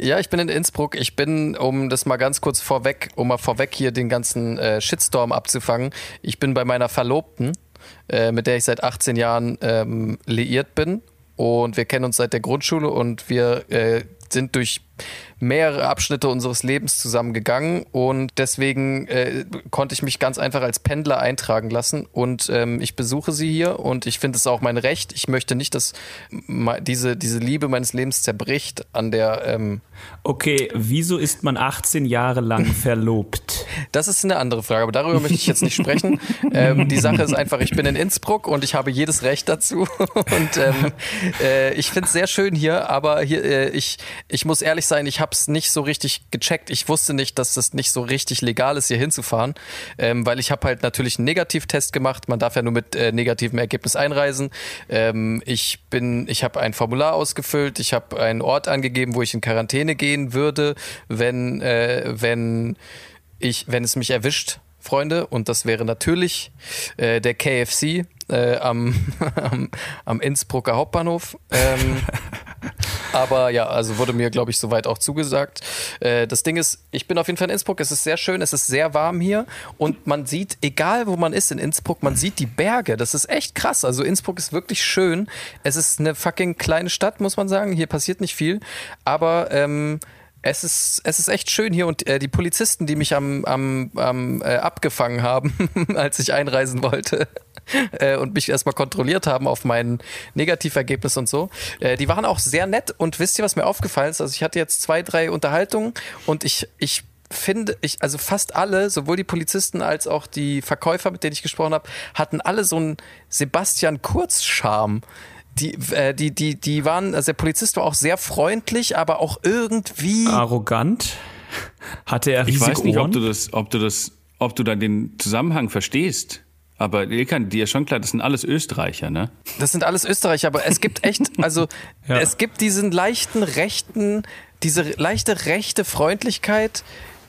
ja, ich bin in Innsbruck. Ich bin, um das mal ganz kurz vorweg, um mal vorweg hier den ganzen äh, Shitstorm abzufangen, ich bin bei meiner Verlobten. äh, mit der ich seit 18 Jahren ähm, liiert bin. Und wir kennen uns seit der Grundschule und wir äh, sind durch mehrere Abschnitte unseres Lebens zusammengegangen und deswegen äh, konnte ich mich ganz einfach als Pendler eintragen lassen und ähm, ich besuche sie hier und ich finde es auch mein Recht. Ich möchte nicht, dass diese, diese Liebe meines Lebens zerbricht an der. Ähm okay, wieso ist man 18 Jahre lang *laughs* verlobt? Das ist eine andere Frage, aber darüber möchte ich jetzt nicht sprechen. ähm, die Sache ist einfach, ich bin in Innsbruck und ich habe jedes Recht dazu *laughs* und ähm, äh, ich finde es sehr schön hier, aber hier, äh, ich, ich muss ehrlich sein, ich habe es nicht so richtig gecheckt. Ich wusste nicht, dass es nicht so richtig legal ist, hier hinzufahren, ähm, weil ich habe halt natürlich einen Negativtest gemacht. Man darf ja nur mit äh, negativem Ergebnis einreisen. Ähm, ich bin, ich habe ein Formular ausgefüllt. Ich habe einen Ort angegeben, wo ich in Quarantäne gehen würde, wenn äh, wenn ich, wenn es mich erwischt Freunde, und das wäre natürlich äh, der KFC äh, am, *laughs* am, am Innsbrucker Hauptbahnhof. Ähm, *laughs* aber ja, also wurde mir, glaube ich, soweit auch zugesagt. Äh, das Ding ist, ich bin auf jeden Fall in Innsbruck. Es ist sehr schön, es ist sehr warm hier und man sieht, egal wo man ist in Innsbruck, man sieht die Berge. Das ist echt krass. Also Innsbruck ist wirklich schön. Es ist eine fucking kleine Stadt, muss man sagen. Hier passiert nicht viel, aber ähm, es ist, es ist echt schön hier und äh, die Polizisten, die mich am, am, am äh, abgefangen haben, *laughs* als ich einreisen wollte *laughs* äh, und mich erstmal kontrolliert haben auf mein Negativergebnis und so, äh, die waren auch sehr nett und wisst ihr, was mir aufgefallen ist? Also ich hatte jetzt zwei, drei Unterhaltungen und ich, ich finde, ich, also fast alle, sowohl die Polizisten als auch die Verkäufer, mit denen ich gesprochen habe, hatten alle so einen Sebastian Kurz-Charme die, äh, die, die, die waren, also der Polizist war auch sehr freundlich, aber auch irgendwie. Arrogant? Hatte er Ich weiß nicht, Ohren? ob du das, ob du das, ob du da den Zusammenhang verstehst. Aber Ilkan, dir ist schon klar, das sind alles Österreicher, ne? Das sind alles Österreicher, aber es gibt echt, *laughs* also ja. es gibt diesen leichten rechten, diese leichte rechte Freundlichkeit,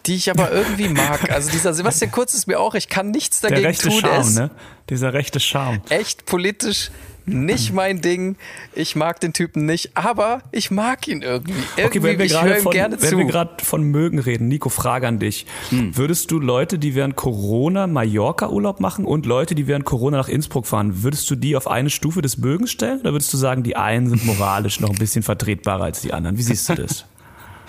die ich aber irgendwie mag. *laughs* Also dieser Sebastian Kurz ist mir auch, ich kann nichts dagegen Der rechte tun. Charme, ne? Dieser rechte Charme. Echt politisch nicht *laughs* mein Ding. Ich mag den Typen nicht, aber ich mag ihn irgendwie. irgendwie okay, wenn wir gerade von, wenn wir gerade von mögen reden, Nico, Frage an dich. Hm. Würdest du Leute, die während Corona Mallorca Urlaub machen und Leute, die während Corona nach Innsbruck fahren, würdest du die auf eine Stufe des Mögens stellen? Oder würdest du sagen, die einen sind moralisch noch ein bisschen vertretbarer als die anderen? Wie siehst du das?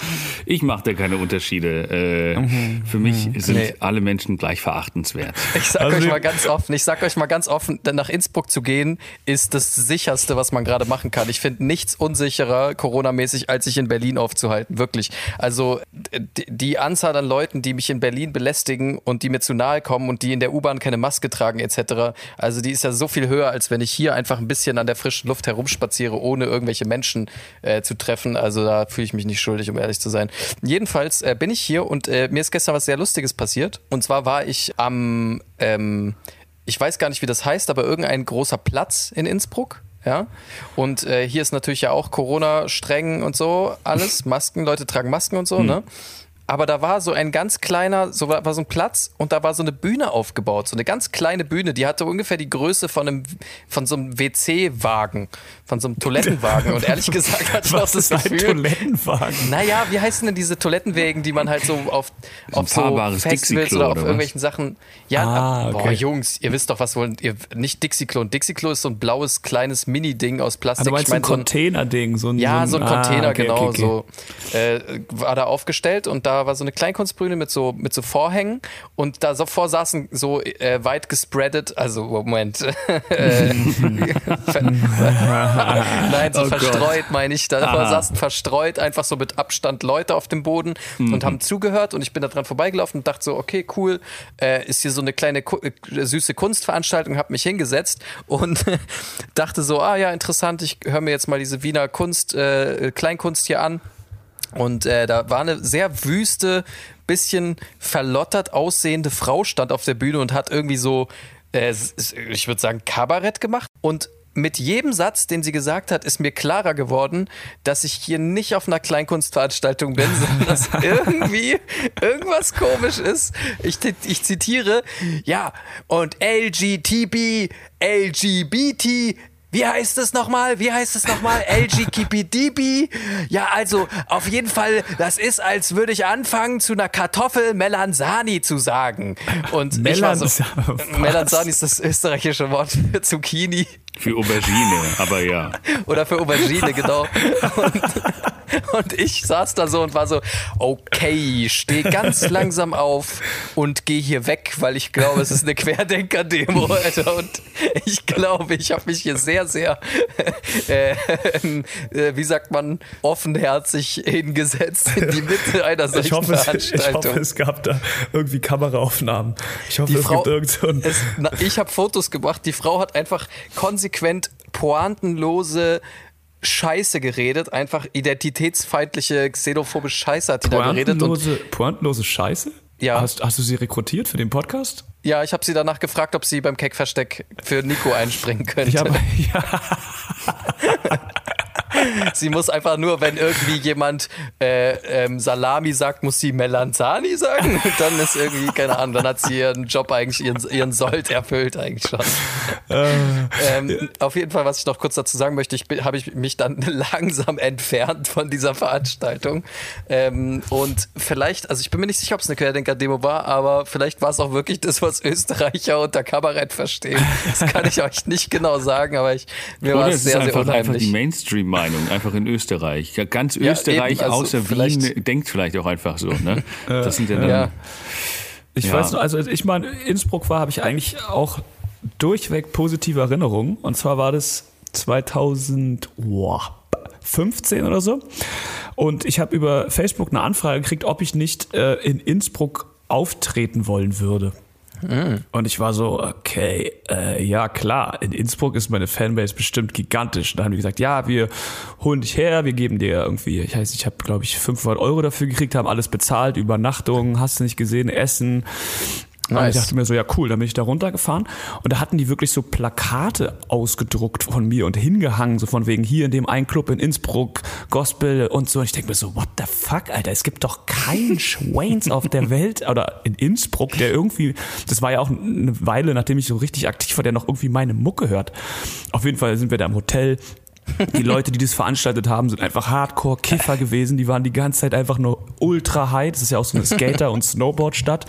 *laughs* Ich mache da keine Unterschiede. Äh, mhm. Für mich mhm. sind nee. alle Menschen gleich verachtenswert. *laughs* Ich sag also euch mal ganz offen, ich sag euch mal ganz offen, nach Innsbruck zu gehen, ist das sicherste, was man gerade machen kann. Ich finde nichts unsicherer, Corona-mäßig, als sich in Berlin aufzuhalten. Wirklich. Also die Anzahl an Leuten, die mich in Berlin belästigen und die mir zu nahe kommen und die in der U-Bahn keine Maske tragen, etc., also die ist ja so viel höher, als wenn ich hier einfach ein bisschen an der frischen Luft herumspaziere, ohne irgendwelche Menschen äh, zu treffen. Also da fühle ich mich nicht schuldig, um ehrlich ehrlich zu sein. Jedenfalls äh, bin ich hier und äh, mir ist gestern was sehr Lustiges passiert. Und zwar war ich am, ähm, ich weiß gar nicht, wie das heißt, aber irgendein großer Platz in Innsbruck. Ja, und äh, hier ist natürlich ja auch Corona streng und so alles. *laughs* Masken, Leute tragen Masken und so, hm. ne? Aber da war so ein ganz kleiner, so war, war, so ein Platz und da war so eine Bühne aufgebaut, so eine ganz kleine Bühne, die hatte ungefähr die Größe von einem, von so einem WC-Wagen, von so einem Toilettenwagen. Und ehrlich *laughs* gesagt hatte ich auch das Gefühl, Toilettenwagen? Naja, wie heißen denn diese Toilettenwägen, die man halt so auf, auf so Festivals oder auf oder irgendwelchen Sachen. Ja, ah, okay. boah, Jungs, ihr wisst doch, was wollen ihr nicht Dixie-Klo. Und Dixie-Klo ist so ein blaues, kleines Mini-Ding aus Plastik. Also meinst ich mein, so ein Container-Ding, so ein. Ja, so ein, so ein ah, Container, okay, genau. Okay, so äh, war da aufgestellt und da war so eine Kleinkunstbrüne mit so, mit so Vorhängen und da davor saßen so äh, weit gespreadet, also Moment. *laughs* Äh, *laughs* Nein, so oh verstreut Gott. meine ich. Da Aha. saßen verstreut einfach so mit Abstand Leute auf dem Boden mhm. und haben zugehört und ich bin da dran vorbeigelaufen und dachte so, okay, cool, äh, ist hier so eine kleine äh, süße Kunstveranstaltung, habe mich hingesetzt und *laughs* dachte so, ah ja, interessant, ich höre mir jetzt mal diese Wiener Kunst, äh, Kleinkunst hier an. Und äh, da war eine sehr wüste, bisschen verlottert aussehende Frau stand auf der Bühne und hat irgendwie so, äh, ich würde sagen, Kabarett gemacht. Und mit jedem Satz, den sie gesagt hat, ist mir klarer geworden, dass ich hier nicht auf einer Kleinkunstveranstaltung bin, sondern *laughs* dass irgendwie irgendwas komisch ist. Ich, ich zitiere, ja, und LGTB, LGBT, wie heißt es nochmal? Wie heißt es nochmal? LGKPDB? Ja, also auf jeden Fall, das ist, als würde ich anfangen, zu einer Kartoffel Melanzani zu sagen. Und ich war so, Melanza- Melanzani ist das österreichische Wort für Zucchini Für Aubergine, aber ja. oder für Aubergine, genau. *laughs* Und, *laughs* und ich saß da so und war so, okay, steh ganz *laughs* langsam auf und geh hier weg, weil ich glaube, es ist eine Querdenker-Demo, *laughs* Alter. Und ich glaube, ich habe mich hier sehr, sehr, äh, äh, wie sagt man, offenherzig hingesetzt in die Mitte einer solchen Ich hoffe, es, ich Veranstaltung. hoffe, es gab da irgendwie Kameraaufnahmen. Ich hoffe, Die es Frau, gibt irgend so ein es, na, ich habe Fotos gemacht. Die Frau hat einfach konsequent pointenlose Scheiße geredet, einfach identitätsfeindliche, xenophobe Scheiße hat die da geredet. Und pointlose, pointlose Scheiße. Ja. Hast, hast du sie rekrutiert für den Podcast? ja, ich habe sie danach gefragt, ob sie beim Keck-Versteck für Nico einspringen könnte. Ich *laughs* habe, ja, Sie muss einfach nur, wenn irgendwie jemand äh, ähm, Salami sagt, muss sie Melanzani sagen. Und dann ist irgendwie, keine Ahnung, dann hat sie ihren Job eigentlich, ihren, ihren Sold erfüllt eigentlich schon. ähm, auf jeden Fall, was ich noch kurz dazu sagen möchte, ich habe ich mich dann *laughs* langsam entfernt von dieser Veranstaltung. Ähm, und vielleicht, also ich bin mir nicht sicher, ob es eine Querdenker-Demo war, aber vielleicht war es auch wirklich das, was Österreicher unter Kabarett verstehen. Das kann ich *laughs* euch nicht genau sagen, aber ich, mir war es sehr, sehr einfach, einfach unheimlich. die Mainstream-Meinung, einfach in Österreich. Ja, ganz Ja, Österreich eben, also außer vielleicht- Wien denkt vielleicht auch einfach so. Ne? *laughs* Das sind ja dann. Ja. ich Ja. weiß noch, also als ich mal in Innsbruck war, habe ich eigentlich auch durchweg positive Erinnerungen. Und zwar war das 2015 oder so. Und ich habe über Facebook eine Anfrage gekriegt, ob ich nicht äh, in Innsbruck auftreten wollen würde. Und ich war so, okay, äh, ja klar, in Innsbruck ist meine Fanbase bestimmt gigantisch. Und da haben die gesagt, ja, wir holen dich her, wir geben dir irgendwie, ich weiß, ich habe glaube ich 500 Euro dafür gekriegt, haben alles bezahlt, Übernachtung, hast du nicht gesehen, Essen. Und Nice. ich dachte mir so, ja cool, dann bin ich da runtergefahren und da hatten die wirklich so Plakate ausgedruckt von mir und hingehangen, so von wegen hier in dem einen Club in Innsbruck, Gospel und so. Und ich denke mir so, what the fuck, Alter, es gibt doch keinen *laughs* Schwains auf der Welt oder in Innsbruck, der irgendwie, das war ja auch eine Weile, nachdem ich so richtig aktiv war, der noch irgendwie meine Mucke hört. Auf jeden Fall sind wir da im Hotel. Die Leute, die das veranstaltet haben, sind einfach Hardcore-Kiffer gewesen. Die waren die ganze Zeit einfach nur ultra high. Das ist ja auch so eine *laughs* Skater- und Snowboard-Stadt.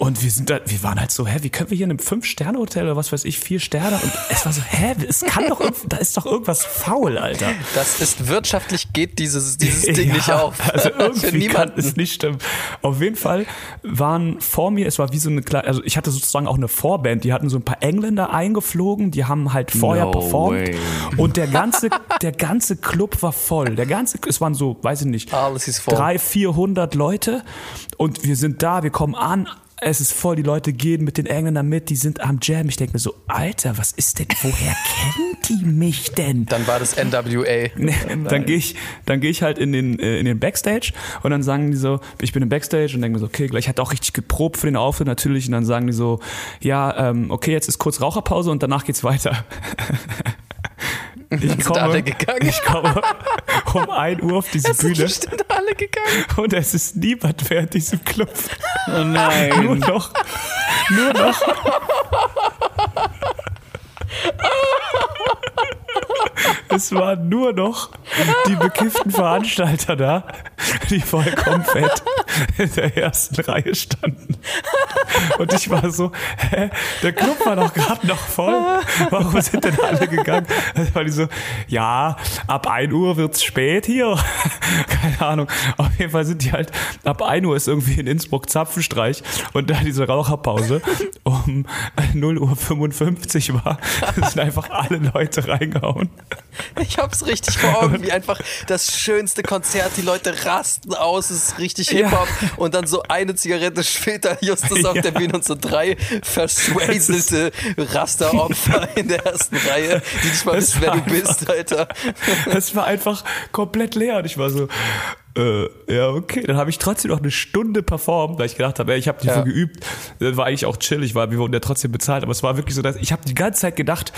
Und wir sind da, wir waren halt so, hä, wie können wir hier in einem Fünf-Sterne-Hotel oder was weiß ich, vier Sterne? Und es war so, hä, es kann doch, da ist doch irgendwas faul, Alter. Das ist wirtschaftlich geht dieses, dieses *laughs* Ding nicht auf. Also *laughs* irgendwie kann es nicht stimmen. Auf jeden Fall waren vor mir, es war wie so eine kleine, also ich hatte sozusagen auch eine Vorband, die hatten so ein paar Engländer eingeflogen, die haben halt vorher No performt way. und der ganze, der ganze Club war voll. Der ganze, es waren so, weiß ich nicht, Alles ist voll. drei, vierhundert Leute und wir sind da, wir kommen an, es ist voll, die Leute gehen mit den Engländern mit, die sind am Jam. Ich denke mir so, Alter, was ist denn, woher *laughs* kennen die mich denn? Dann war das NWA. Nee, dann gehe ich, dann gehe ich halt in den, äh, in den Backstage und dann sagen die so, ich bin im Backstage und denke mir so, okay, gleich hat auch richtig geprobt für den Auftritt natürlich und dann sagen die so, ja, ähm, okay, jetzt ist kurz Raucherpause und danach geht's weiter. *laughs* Ich sind gegangen. ich komme um 1 Uhr auf diese Es sind Bühne bestimmt alle gegangen. und es ist niemand mehr in diesem Club. Oh Nur nein. noch, nur noch. *laughs* Es waren nur noch die bekifften Veranstalter da, die vollkommen fett in der ersten Reihe standen. Und ich war so, hä, der Club war doch gerade noch voll. Warum sind denn alle gegangen? Da war die so, ja, ab 1 Uhr wird's spät hier. Keine Ahnung. Auf jeden Fall sind die halt, ab 1 Uhr ist irgendwie in Innsbruck Zapfenstreich und da diese Raucherpause um 0 Uhr 55 war, sind einfach alle Leute reingehauen. *laughs* Ich hab's richtig vor Augen, wie einfach das schönste Konzert. Die Leute rasten aus, es ist richtig Hip-Hop. Und dann so eine Zigarette später, Justus auf Ja. der Bühne und so drei verschwäselte Rasteropfer *laughs* in der ersten Reihe, die nicht mal wissen, wer du bist, Alter. Es war einfach komplett leer und ich war so, äh, ja, okay. Dann habe ich trotzdem noch eine Stunde performt, weil ich gedacht habe, ey, ich habe die Ja. so geübt. Das war eigentlich auch chillig, weil wir wurden ja trotzdem bezahlt, aber es war wirklich so, dass ich habe die ganze Zeit gedacht,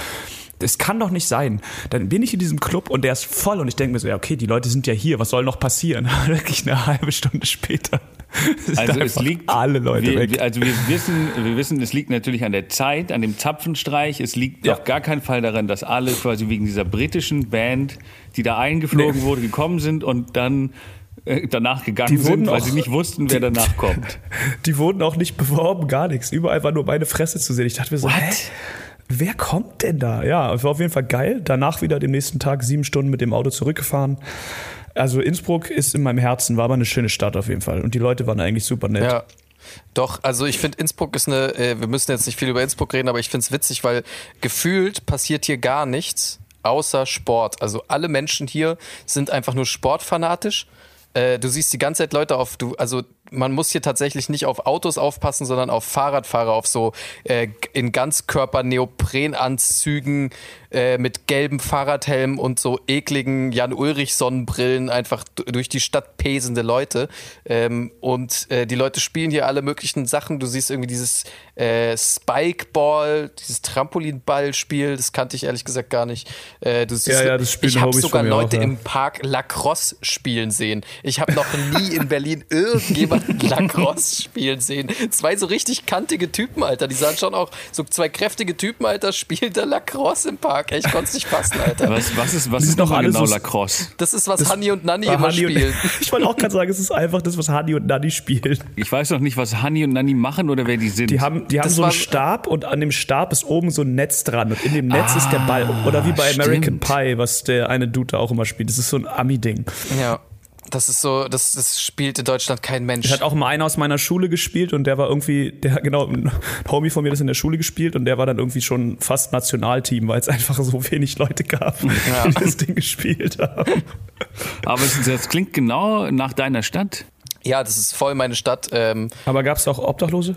das kann doch nicht sein. Dann bin ich in diesem Club und der ist voll und ich denke mir so, ja, okay, die Leute sind ja hier, was soll noch passieren? *laughs* Wirklich eine halbe Stunde später. Also es liegt alle Leute wir, weg. Also wir wissen, wir wissen, es liegt natürlich an der Zeit, an dem Zapfenstreich. Es liegt Ja. auf gar keinen Fall daran, dass alle quasi wegen dieser britischen Band, die da eingeflogen Nee. wurde, gekommen sind und dann äh, danach gegangen Die sind, weil auch- sie nicht wussten, wer danach kommt. *laughs* Die wurden auch nicht beworben, gar nichts. Überall war nur meine Fresse zu sehen. Ich dachte mir so, hä? Wer kommt denn da? Ja, war auf jeden Fall geil. Danach wieder den nächsten Tag sieben Stunden mit dem Auto zurückgefahren. Also Innsbruck ist in meinem Herzen, war aber eine schöne Stadt auf jeden Fall. Und die Leute waren eigentlich super nett. Ja. Doch, also ich finde Innsbruck ist eine, äh, wir müssen jetzt nicht viel über Innsbruck reden, aber ich finde es witzig, weil gefühlt passiert hier gar nichts außer Sport. Also alle Menschen hier sind einfach nur sportfanatisch. Äh, du siehst die ganze Zeit Leute auf, du, also man muss hier tatsächlich nicht auf Autos aufpassen, sondern auf Fahrradfahrer, auf so äh, in Ganzkörper Neoprenanzügen äh, mit gelben Fahrradhelmen und so ekligen Jan Ulrich Sonnenbrillen einfach durch die Stadt pesende Leute. Ähm, und äh, die Leute spielen hier alle möglichen Sachen. Du siehst irgendwie dieses äh, Spikeball, dieses Trampolinballspiel, das kannte ich ehrlich gesagt gar nicht. Äh, du siehst, Ja, ja, das ich habe sogar mir auch, Leute ja. im Park Lacrosse spielen sehen. Ich habe noch nie in Berlin irgendjemanden *laughs* Lacrosse spielen sehen. Zwei so richtig kantige Typen, Alter. Die sahen schon auch so zwei kräftige Typen, Alter, spielt da Lacrosse im Park. Ey, Ich konnte es nicht fassen, Alter. Was, was ist, was ist sind doch nochmal alle genau so- Lacrosse? Das ist, was Hanni und Nanni War immer Hanni und- spielen. *laughs* Ich wollte auch gerade sagen, es ist einfach das, was Hani und Nanni spielen. Ich weiß noch nicht, was Hanni und Nanni machen oder wer die sind. Die haben, die haben Das so einen Stab und an dem Stab ist oben so ein Netz dran und in dem Netz ist der Ball. Oder wie bei American stimmt. Pie, was der eine Dude da auch immer spielt. Das ist so ein Ami-Ding. Ja. Das ist so, das, das spielt in Deutschland kein Mensch. Ich hatte auch mal einer aus meiner Schule gespielt und der war irgendwie, der genau, ein Homie von mir das in der Schule gespielt und der war dann irgendwie schon fast Nationalteam, weil es einfach so wenig Leute gab, *laughs* die das Ding gespielt haben. Aber es, das klingt genau nach deiner Stadt. Ja, das ist voll meine Stadt. Ähm, Aber gab es auch Obdachlose?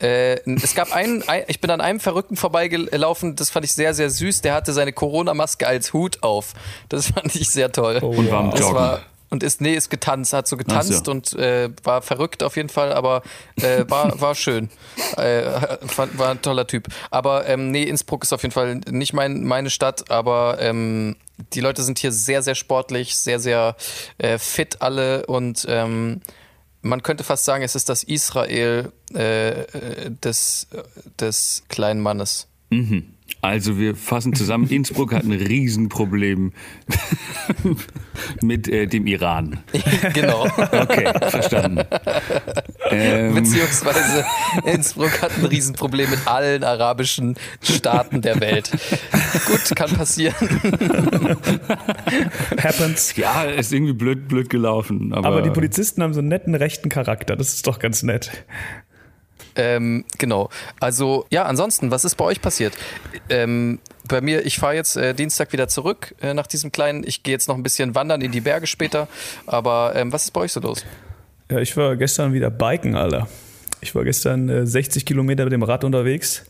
Äh, es gab einen, ein, ich bin an einem Verrückten vorbeigelaufen, das fand ich sehr, sehr süß. Der hatte seine Corona-Maske als Hut auf. Das fand ich sehr toll. Und war am das Joggen. Und ist, nee, ist getanzt, hat so getanzt so. und äh, war verrückt auf jeden Fall, aber äh, war, *laughs* war schön. Äh, war ein toller Typ. Aber ähm, nee, Innsbruck ist auf jeden Fall nicht mein, meine Stadt, aber ähm, die Leute sind hier sehr, sehr sportlich, sehr, sehr äh, fit alle und ähm, man könnte fast sagen, es ist das Israel äh, äh, des, des kleinen Mannes. Also wir fassen zusammen, Innsbruck hat ein Riesenproblem *laughs* mit äh, dem Iran. genau. Okay, verstanden. Ähm, Beziehungsweise Innsbruck hat ein Riesenproblem mit allen arabischen Staaten der Welt. Gut, kann passieren. Happens. ja, ist irgendwie blöd, blöd gelaufen. Aber, Aber die Polizisten haben so einen netten rechten Charakter. Das ist doch ganz nett. Ähm, genau. Also, ja, ansonsten, was ist bei euch passiert? Ähm, bei mir, ich fahre jetzt äh, Dienstag wieder zurück äh, nach diesem kleinen. Ich gehe jetzt noch ein bisschen wandern in die Berge später. Aber ähm, was ist bei euch so los? Ja, ich war gestern wieder biken, Alter. Ich war gestern äh, 60 Kilometer mit dem Rad unterwegs.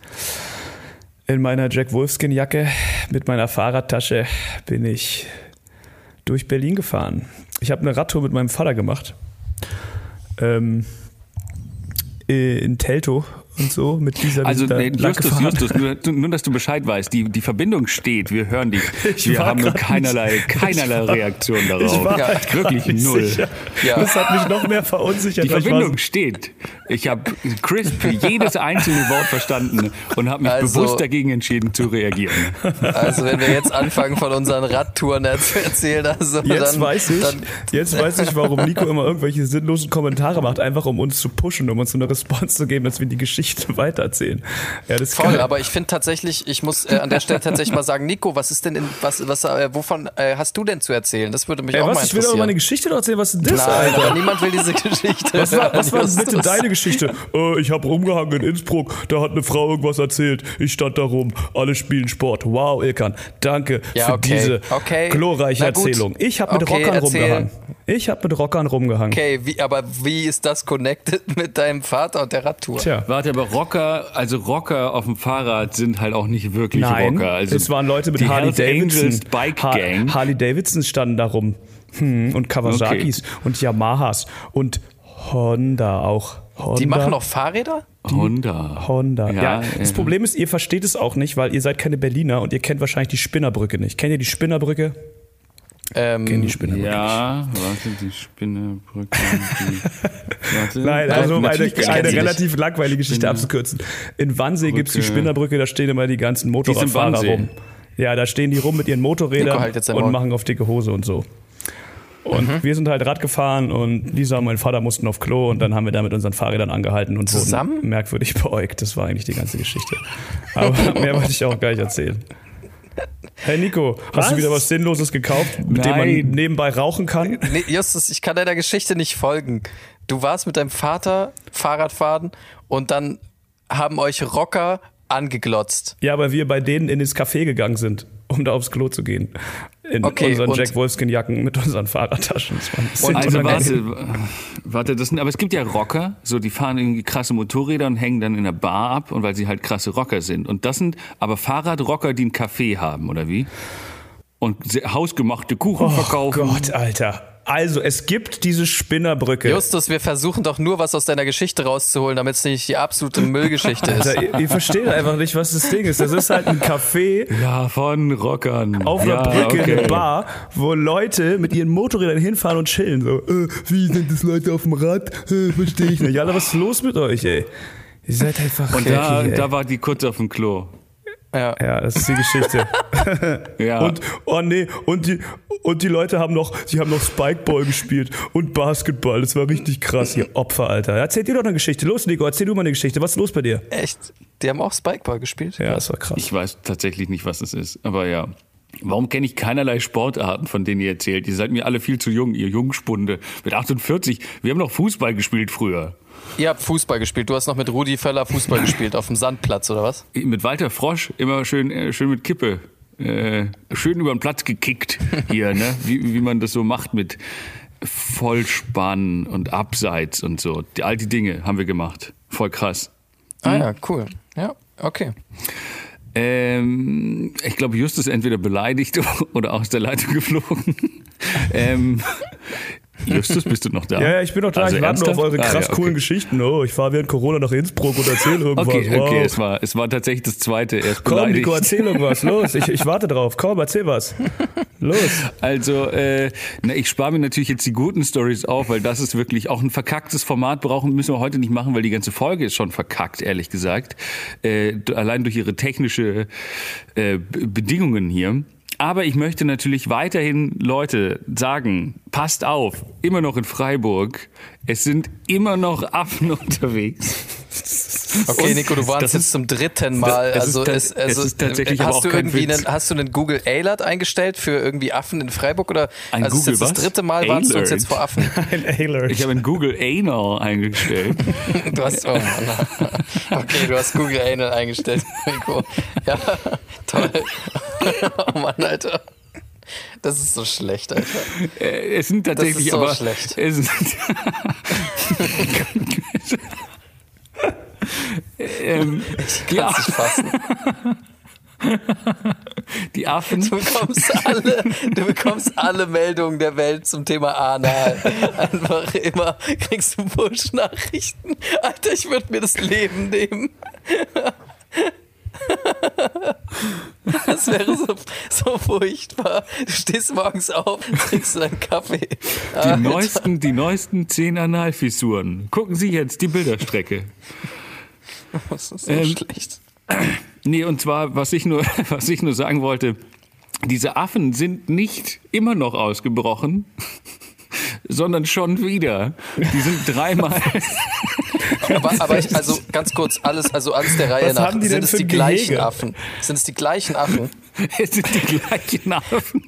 In meiner Jack Wolfskin Jacke mit meiner Fahrradtasche bin ich durch Berlin gefahren. Ich habe eine Radtour mit meinem Vater gemacht. Ähm, äh, in Teltow und so mit dieser also nee, Justus. Justus, *laughs* nur, nur, dass du Bescheid weißt, die, die Verbindung steht, wir hören dich. *laughs* Ich wir haben nur keinerlei, keinerlei war- Reaktion darauf. Ich war Ja, halt wirklich null. Sicher. Ja. Das hat mich noch mehr verunsichert. Die Verbindung steht. Ich habe crisp jedes einzelne Wort verstanden und habe mich Also- bewusst dagegen entschieden zu reagieren. Also, wenn wir jetzt anfangen, von unseren Radtouren zu erzählen, also Jetzt dann, weiß ich, Dann, jetzt weiß ich, warum Nico immer irgendwelche sinnlosen Kommentare macht, einfach um uns zu pushen, um uns so eine Response zu geben, dass wir die Geschichte *laughs* weitererzählen. Ja, das ist Voll, aber ich finde tatsächlich, ich muss äh, an der Stelle tatsächlich mal sagen, Nico, was ist denn in, was, was, äh, wovon äh, hast du denn zu erzählen? Das würde mich Ey, auch mal was? Ich will interessieren. meine Geschichte doch erzählen. Was ist denn das, Nein, Alter? aber niemand will diese Geschichte. Was war, was war bitte deine Geschichte? Äh, ich habe rumgehangen in Innsbruck, da hat eine Frau irgendwas erzählt. Ich stand da rum, alle spielen Sport. Wow, Ilkan, danke Ja, für okay. diese Okay. glorreiche. Erzählung. Ich habe mit Okay, Rockern erzähl. rumgehangen. Ich habe mit Rockern rumgehangen. Okay, wie, aber wie ist das connected *laughs* mit deinem Vater und der Radtour? Tja. Warte, aber Rocker, also Rocker auf dem Fahrrad sind halt auch nicht wirklich Nein, Rocker. Also es waren Leute mit Harley Davidson. Bike Ha- Gang. Harley Davidson standen da rum. Hm, und Kawasakis und Yamahas und Honda auch. Honda. Die machen auch Fahrräder? Honda. Honda. Ja, Ja, das. Problem ist, ihr versteht es auch nicht, weil ihr seid keine Berliner und ihr kennt wahrscheinlich die Spinnerbrücke nicht. Kennt ihr die Spinnerbrücke? Ähm, Kennt die Spinnerbrücke Ja, warte, die Spinnebrücke. Die, warte. *laughs* Nein, also um eine, eine die. relativ langweilige Geschichte Spinner- abzukürzen. In Wannsee gibt's die Brücke. Spinnerbrücke, da stehen immer die ganzen Motorradfahrer rum. Ja, da stehen die rum mit ihren Motorrädern halt und machen auf dicke Hose und so. Und Mhm. wir sind halt Rad gefahren und Lisa und mein Vater mussten auf Klo und dann haben wir da mit unseren Fahrrädern angehalten und Zusammen? wurden merkwürdig *laughs* beäugt. Das war eigentlich die ganze Geschichte. Aber *laughs* mehr wollte ich auch gar nicht erzählen. Hey Nico, hast Was? du wieder was Sinnloses gekauft, mit dem man Nein. nebenbei rauchen kann? Nee, Justus, ich kann deiner Geschichte nicht folgen. Du warst mit deinem Vater Fahrradfahren und dann haben euch Rocker angeglotzt. Ja, weil wir bei denen in das Café gegangen sind, um da aufs Klo zu gehen. In Okay, unseren und- Jack Wolfskin-Jacken mit unseren Fahrradtaschen. Ein bisschen Also warte, warte, das sind, aber es gibt ja Rocker, so die fahren irgendwie krasse Motorräder und hängen dann in der Bar ab und weil sie halt krasse Rocker sind. Und das sind aber Fahrradrocker, die einen Café haben, oder wie? Und hausgemachte Kuchen Oh verkaufen. Gott, Alter. Also, es gibt diese Spinnerbrücke. Justus, wir versuchen doch nur was aus deiner Geschichte rauszuholen, damit es nicht die absolute Müllgeschichte ist. *laughs* Alter, ihr, ihr versteht einfach nicht, was das Ding ist. Das ist halt ein Café Ja, von Rockern. auf einer ja, Brücke, okay. eine Bar, wo Leute mit ihren Motorrädern hinfahren und chillen. So, äh, wie sind das Leute auf dem Rad? Äh, verstehe ich nicht. Alter, was ist los mit euch, ey? Ihr seid einfach Und da, ey. da war die kurz auf dem Klo. Ja. Ja, das ist die Geschichte. *laughs* Ja. Und oh nee, und die und die Leute haben noch, sie haben noch Spikeball gespielt und Basketball. Das war richtig krass, ihr Opfer, Alter. Erzähl dir doch eine Geschichte. Los, Nico, erzähl du mal eine Geschichte. Was ist los bei dir? Echt? Die haben auch Spikeball gespielt? Ja, das war krass. Ich weiß tatsächlich nicht, was es ist, aber ja. Warum kenne ich keinerlei Sportarten, von denen ihr erzählt? Ihr seid mir alle viel zu jung, ihr Jungspunde. Mit 48, wir haben noch Fußball gespielt früher. Ihr habt Fußball gespielt. Du hast noch mit Rudi Völler Fußball *clears throat* gespielt auf dem Sandplatz, oder was? Mit Walter Frosch immer schön, äh, schön mit Kippe. Äh, schön über den Platz gekickt hier, ne? *laughs* Wie, wie man das so macht mit Vollspann und Abseits und so. Die, all die Dinge haben wir gemacht. Voll krass. Ah ja, cool. Ja, okay. Ähm, ich glaube, Justus entweder beleidigt *laughs* oder aus der Leitung geflogen. *laughs* ähm, Justus, bist du noch da? Ja, ja, ich bin doch da. Also ich warte nur auf eure Ah, krass ja, okay. coolen Geschichten. Oh, ich fahre während Corona nach Innsbruck und erzähl *laughs* irgendwas. Okay, wow. okay, es war, es war tatsächlich das zweite. Er ist Komm, beleidigt. Nico, erzähl irgendwas. *laughs* Los, ich, ich warte drauf. Komm, erzähl was. Los. Also, äh, na, ich spare mir natürlich jetzt die guten Stories auf, weil das ist wirklich auch ein verkacktes Format brauchen müssen wir heute nicht machen, weil die ganze Folge ist schon verkackt, ehrlich gesagt. Äh, allein durch ihre technische äh, Bedingungen hier. Aber ich möchte natürlich weiterhin Leute sagen, passt auf, immer noch in Freiburg. Es sind immer noch Affen *laughs* unterwegs. Okay, Und Nico, du warst das jetzt ist- zum dritten Mal. es ist also, es, also es ist tatsächlich hast aber auch du irgendwie einen, hast du einen Google Alert eingestellt für irgendwie Affen in Freiburg oder Ein also ist Google jetzt das was? dritte Mal warnst du uns jetzt vor Affen. *laughs* Ein Alert. Ich habe in Google Anal eingestellt. *laughs* Du hast oh Mann. *laughs* Okay, du hast Google Anal eingestellt, Nico. Ja, toll. Oh Mann, Alter. Das ist so schlecht, Alter. Äh, Es sind tatsächlich ist so aber schlecht. Es sind ähm, die, Kannst Affen, dich fassen. die Affen. Du bekommst alle, du bekommst alle Meldungen der Welt zum Thema Anal. Einfach immer kriegst du Push-Nachrichten. Alter, ich würde mir das Leben nehmen. Das wäre so, so furchtbar. Du stehst morgens auf, trinkst deinen Kaffee. Die neuesten, die neuesten zehn Analfissuren. Gucken Sie jetzt die Bilderstrecke. *laughs* Das ist so Ähm, schlecht. *clears throat* Nee, und zwar, was ich nur, *laughs* was ich nur sagen wollte, diese Affen sind nicht immer noch ausgebrochen, *laughs* sondern schon wieder. Die sind dreimal. *laughs* Aber, aber ich, also ganz kurz, alles, also alles der Reihe Was nach. haben die sind denn es für die ein gleichen Gehege? Affen? Sind es die gleichen Affen? *laughs* Es sind die gleichen Affen,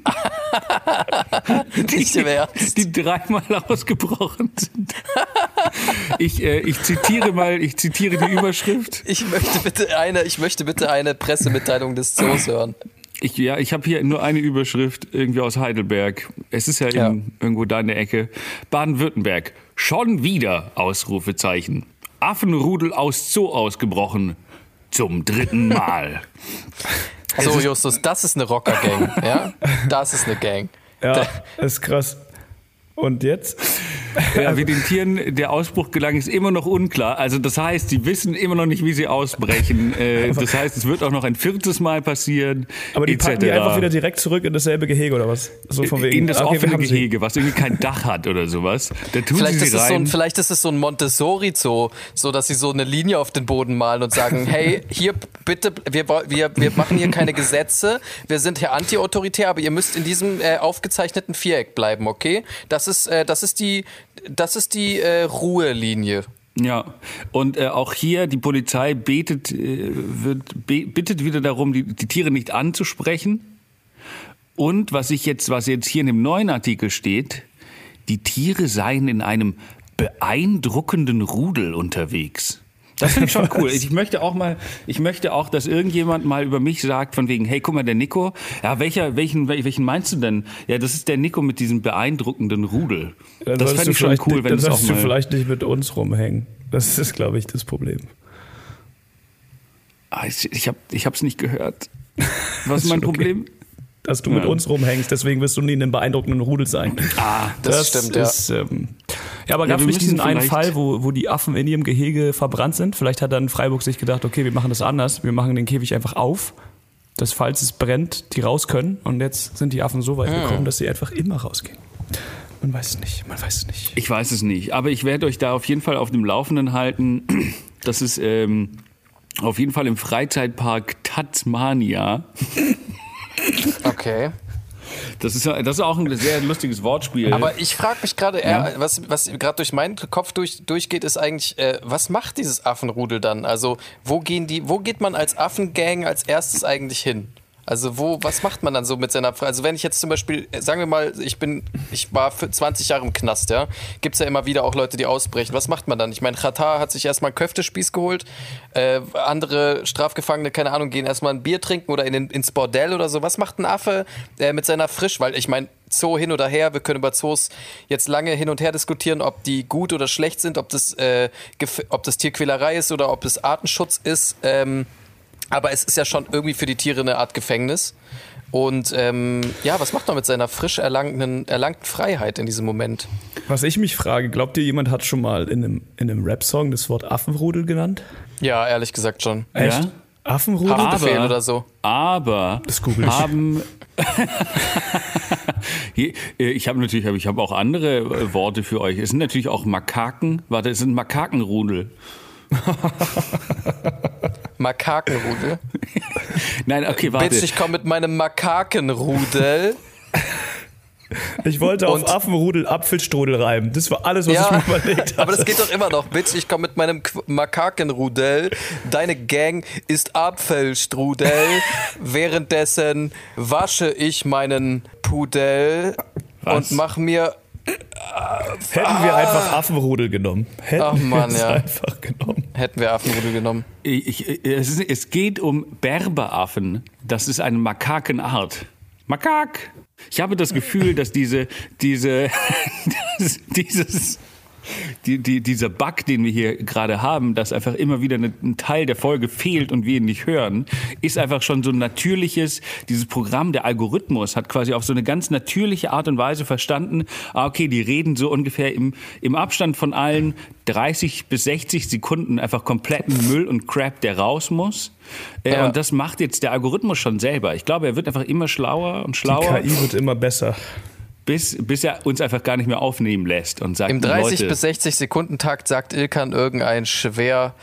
*laughs* Nicht im Ernst. die dreimal ausgebrochen sind. Ich, äh, ich zitiere mal, ich zitiere die Überschrift. Ich möchte bitte eine, ich möchte bitte eine Pressemitteilung des Zoos hören. Ich, ja, ich habe hier nur eine Überschrift irgendwie aus Heidelberg. Es ist ja, Ja. In, irgendwo da in der Ecke. Baden-Württemberg. Schon wieder Ausrufezeichen. Affenrudel aus Zoo ausgebrochen. Zum dritten Mal. *laughs* So, Justus, das ist eine Rocker-Gang, ja? Das ist eine Gang. Ja, ist krass. Und jetzt? Ja, wie den Tieren der Ausbruch gelang, ist immer noch unklar. Also das heißt, sie wissen immer noch nicht, wie sie ausbrechen. Äh, das heißt, es wird auch noch ein viertes Mal passieren. Aber die etc. packen die einfach wieder direkt zurück in dasselbe Gehege oder was? So von wegen. in das okay, offene. Gehege, was irgendwie kein Dach hat oder sowas. Da tun Vielleicht sie ist, es so rein. ein, vielleicht ist es so ein Montessori-Zoo, so dass sie so eine Linie auf den Boden malen und sagen, *laughs* hey, hier bitte, wir, wir, wir machen hier keine Gesetze, wir sind hier anti-autoritär, aber ihr müsst in diesem äh, aufgezeichneten Viereck bleiben, okay? Das ist, äh, das ist die, das ist die äh, Ruhelinie. Ja, und äh, auch hier die Polizei betet, äh, wird, be bittet wieder darum, die, die Tiere nicht anzusprechen. Und was ich jetzt, was jetzt hier in dem neuen Artikel steht, die Tiere seien in einem beeindruckenden Rudel unterwegs. Das finde ich schon cool. *laughs* Ich möchte auch mal, ich möchte auch, dass irgendjemand mal über mich sagt, von wegen, hey, guck mal, der Nico, ja, welcher, welchen, wel- welchen meinst du denn? Ja, das ist der Nico mit diesem beeindruckenden Rudel. Dann das fände ich schon cool, wenn Dann es auch solltest du mal. vielleicht nicht mit uns rumhängen. Das ist, glaube ich, das Problem. Ah, ich ich habe ich hab's nicht gehört. *laughs* Was ist mein schon okay. Problem? Dass du mit Ja. uns rumhängst, deswegen wirst du nie in einem beeindruckenden Rudel sein. Ah, Das stimmt, ja. ist, ähm, ja, aber Ja, gab es wir nicht diesen einen Fall, wo, wo die Affen in ihrem Gehege verbrannt sind? Vielleicht hat dann Freiburg sich gedacht, okay, wir machen das anders. Wir machen den Käfig einfach auf, dass falls es brennt, die raus können. Und jetzt sind die Affen so weit gekommen, dass sie einfach immer rausgehen. Man weiß es nicht, man weiß es nicht. ich weiß es nicht. Aber ich werde euch da auf jeden Fall auf dem Laufenden halten. *clears throat* Das ist ähm, auf jeden Fall im Freizeitpark Tasmania. Okay. Das ist, das ist auch ein sehr lustiges Wortspiel. Aber ich frage mich gerade, Ja. was, was gerade durch meinen Kopf durch, durchgeht, ist eigentlich, äh, was macht dieses Affenrudel dann? Also, wo gehen die, wo geht man als Affengang als erstes eigentlich hin? Also wo, was macht man dann so mit seiner Fre Also wenn ich jetzt zum Beispiel, äh, sagen wir mal, ich bin, ich war für 20 Jahre im Knast, ja, gibt's ja immer wieder auch Leute, die ausbrechen. Was macht man dann? Ich meine, Katar hat sich erstmal einen Köftespieß geholt, äh, andere Strafgefangene, keine Ahnung, gehen erstmal ein Bier trinken oder in den, ins Bordell oder so. Was macht ein Affe äh, mit seiner Frisch? Weil ich meine, Zoo hin oder her, wir können über Zoos jetzt lange hin und her diskutieren, ob die gut oder schlecht sind, ob das, äh, ob das Tierquälerei ist oder ob es Artenschutz ist. Ähm, aber es ist ja schon irgendwie für die Tiere eine Art Gefängnis. Und ähm, ja, was macht man mit seiner frisch erlangten, erlangten Freiheit in diesem Moment? Was ich mich frage, glaubt ihr, jemand hat schon mal in einem, in einem Rap-Song das Wort Affenrudel genannt? Ja, ehrlich gesagt schon. Echt? Ja? Affenrudel? Haftbefehl Aber- oder so. Aber Das google ich. haben *laughs* äh, ich habe natürlich, aber ich habe auch andere äh, Worte für euch. Es sind natürlich auch Makaken. Warte, es sind Makakenrudel. *laughs* Makakenrudel. Nein, okay, warte. Bitch, ich komme mit meinem Makakenrudel. Ich wollte auf Und- Affenrudel Apfelstrudel reiben. Das war alles, was ich Ja, mir überlegt habe. aber das geht doch immer noch. Bitch, ich komme mit meinem Qu- Makakenrudel. Deine Gang ist Apfelstrudel. *laughs* Währenddessen wasche ich meinen Pudel Was? und mach mir. Hätten wir einfach Affenrudel genommen. Hätten Ach, Mann, wir es ja. einfach genommen. Hätten wir Affenrudel genommen. Ich, ich, es, ist, es geht um Berberaffen. Das ist eine Makakenart. Makak! Ich habe das Gefühl, dass diese, diese, *laughs* dieses, die, die, dieser Bug, den wir hier gerade haben, dass einfach immer wieder ein Teil der Folge fehlt und wir ihn nicht hören, ist einfach schon so ein natürliches, dieses Programm, der Algorithmus hat quasi auf so eine ganz natürliche Art und Weise verstanden, ah, okay, die reden so ungefähr im, im Abstand von allen 30 bis 60 Sekunden einfach kompletten Müll und Crap, der raus muss. Äh, Ja. Und das macht jetzt der Algorithmus schon selber. Ich glaube, er wird einfach immer schlauer und Die schlauer, KI wird immer besser. Bis, bis er uns einfach gar nicht mehr aufnehmen lässt und sagt, Im 30 Leute, bis 60 Sekunden Takt sagt Ilkan irgendein schwer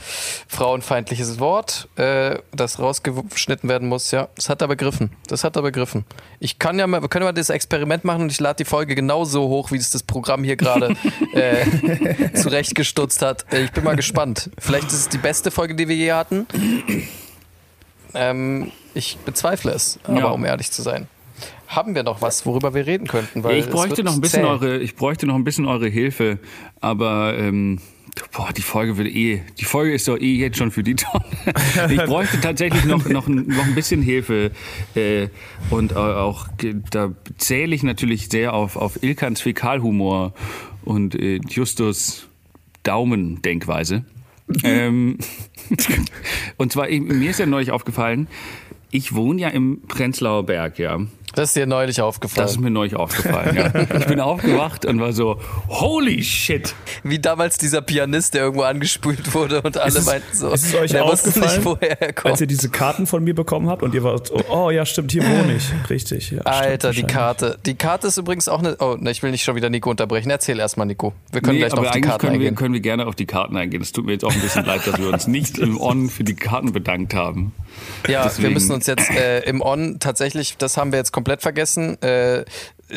frauenfeindliches Wort, äh, das rausgeschnitten werden muss. Ja, das hat er begriffen. Das hat er begriffen. Ich kann ja mal, wir können mal das Experiment machen und ich lade die Folge genauso hoch, wie es das Programm hier gerade *laughs* äh, zurechtgestutzt hat. Ich bin mal gespannt. Vielleicht ist es die beste Folge, die wir je hatten. Ähm, ich bezweifle es, aber Ja. um ehrlich zu sein. Haben wir noch was, worüber wir reden könnten? Weil ich bräuchte noch ein bisschen zäh. eure, ich bräuchte noch ein bisschen eure Hilfe, aber ähm, boah, die Folge wird eh, die Folge ist doch eh jetzt schon für die Tonne. *laughs* Ich bräuchte tatsächlich noch noch ein, noch ein bisschen Hilfe äh, und auch da zähle ich natürlich sehr auf auf Ilkans Fäkalhumor und äh, Justus Daumendenkweise. ähm, *laughs* und zwar, ich- mir ist ja neulich aufgefallen, ich wohne ja im Prenzlauer Berg, ja. Das ist dir neulich aufgefallen. Das ist mir neulich aufgefallen, ja. Ich bin aufgewacht und war so, holy shit. Wie damals dieser Pianist, der irgendwo angespült wurde und alle es- meinten so, ist es euch der wusste aufgefallen, nicht, woher er Als kommt. ihr diese Karten von mir bekommen habt und ihr wart so, oh ja, stimmt, hier wohne ich. Richtig, ja. Alter, die. Karte. Die Karte ist übrigens auch eine. Oh, ne, ich will nicht schon wieder Nico unterbrechen. Erzähl erstmal, Nico. Wir können Nee, gleich noch auf die Karten können wir, eingehen. können wir gerne auf die Karten eingehen. Es tut mir jetzt auch ein bisschen leid, dass wir uns nicht im On für die Karten bedankt haben. Ja, wir Deswegen- müssen uns jetzt äh, im On tatsächlich, das haben wir jetzt komplett vergessen. Äh,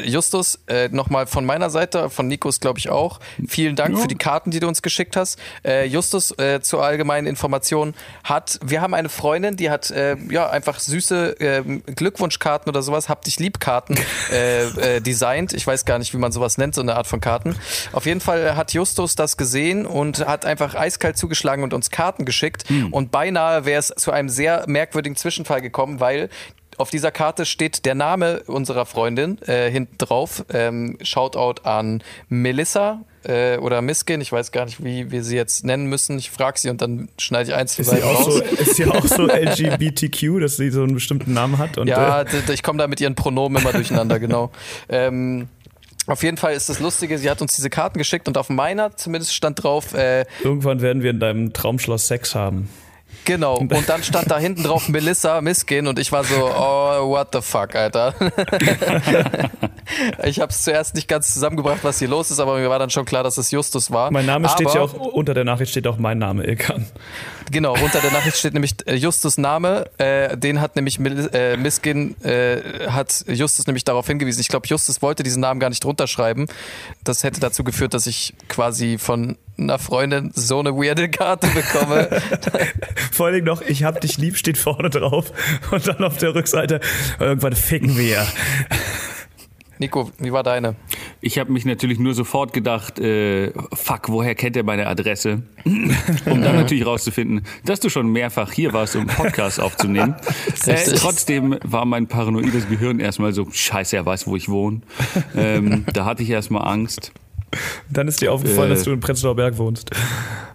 Justus, äh, nochmal von meiner Seite, von Nikos glaube ich auch. Vielen Dank für die Karten, die du uns geschickt hast. Äh, Justus, äh, zur allgemeinen Information, hat, wir haben eine Freundin, die hat äh, ja einfach süße äh, Glückwunschkarten oder sowas, hab dich lieb Karten äh, äh, designt. Ich weiß gar nicht, wie man sowas nennt, so eine Art von Karten. Auf jeden Fall hat Justus das gesehen und hat einfach eiskalt zugeschlagen und uns Karten geschickt. Und beinahe wäre es zu einem sehr merkwürdigen Zwischenfall gekommen, weil auf dieser Karte steht der Name unserer Freundin äh, hinten drauf. Ähm, Shoutout an Melissa äh, oder Miskin. Ich weiß gar nicht, wie wir sie jetzt nennen müssen. Ich frage sie und dann schneide ich eins Ist sie, raus. so, ist sie auch so LGBTQ, dass sie so einen bestimmten Namen hat? Und, Ja, äh, ich komme da mit ihren Pronomen immer durcheinander, genau. Ähm, auf jeden Fall ist das Lustige, sie hat uns diese Karten geschickt und auf meiner zumindest stand drauf, äh, irgendwann werden wir in deinem Traumschloss Sex haben. Genau, und dann stand da hinten drauf Melissa Miskin und ich war so, oh, what the fuck, Alter. *laughs* ich habe es zuerst nicht ganz zusammengebracht, was hier los ist, aber mir war dann schon klar, dass es Justus war. Mein Name steht aber, ja auch, unter der Nachricht steht auch mein Name, Ilkan. Genau, unter der Nachricht steht nämlich äh, Justus Name. Äh, den hat nämlich Mil äh, Miskin, äh, hat Justus nämlich darauf hingewiesen. Ich glaube, Justus wollte diesen Namen gar nicht drunter schreiben. Das hätte dazu geführt, dass ich quasi von einer Freundin so eine weirde Karte bekomme. *laughs* Vor allem noch, ich hab dich lieb, steht vorne drauf. Und dann auf der Rückseite, irgendwann ficken wir. Nico, wie war deine? Ich habe mich natürlich nur sofort gedacht, äh, fuck, woher kennt er meine Adresse? um dann natürlich rauszufinden, dass du schon mehrfach hier warst, um Podcast aufzunehmen. *laughs* Äh, trotzdem war mein paranoides Gehirn erstmal so, scheiße, er weiß, wo ich wohne. Ähm, da hatte ich erstmal Angst. Dann ist dir aufgefallen, Äh. dass du in Prenzlauer Berg wohnst.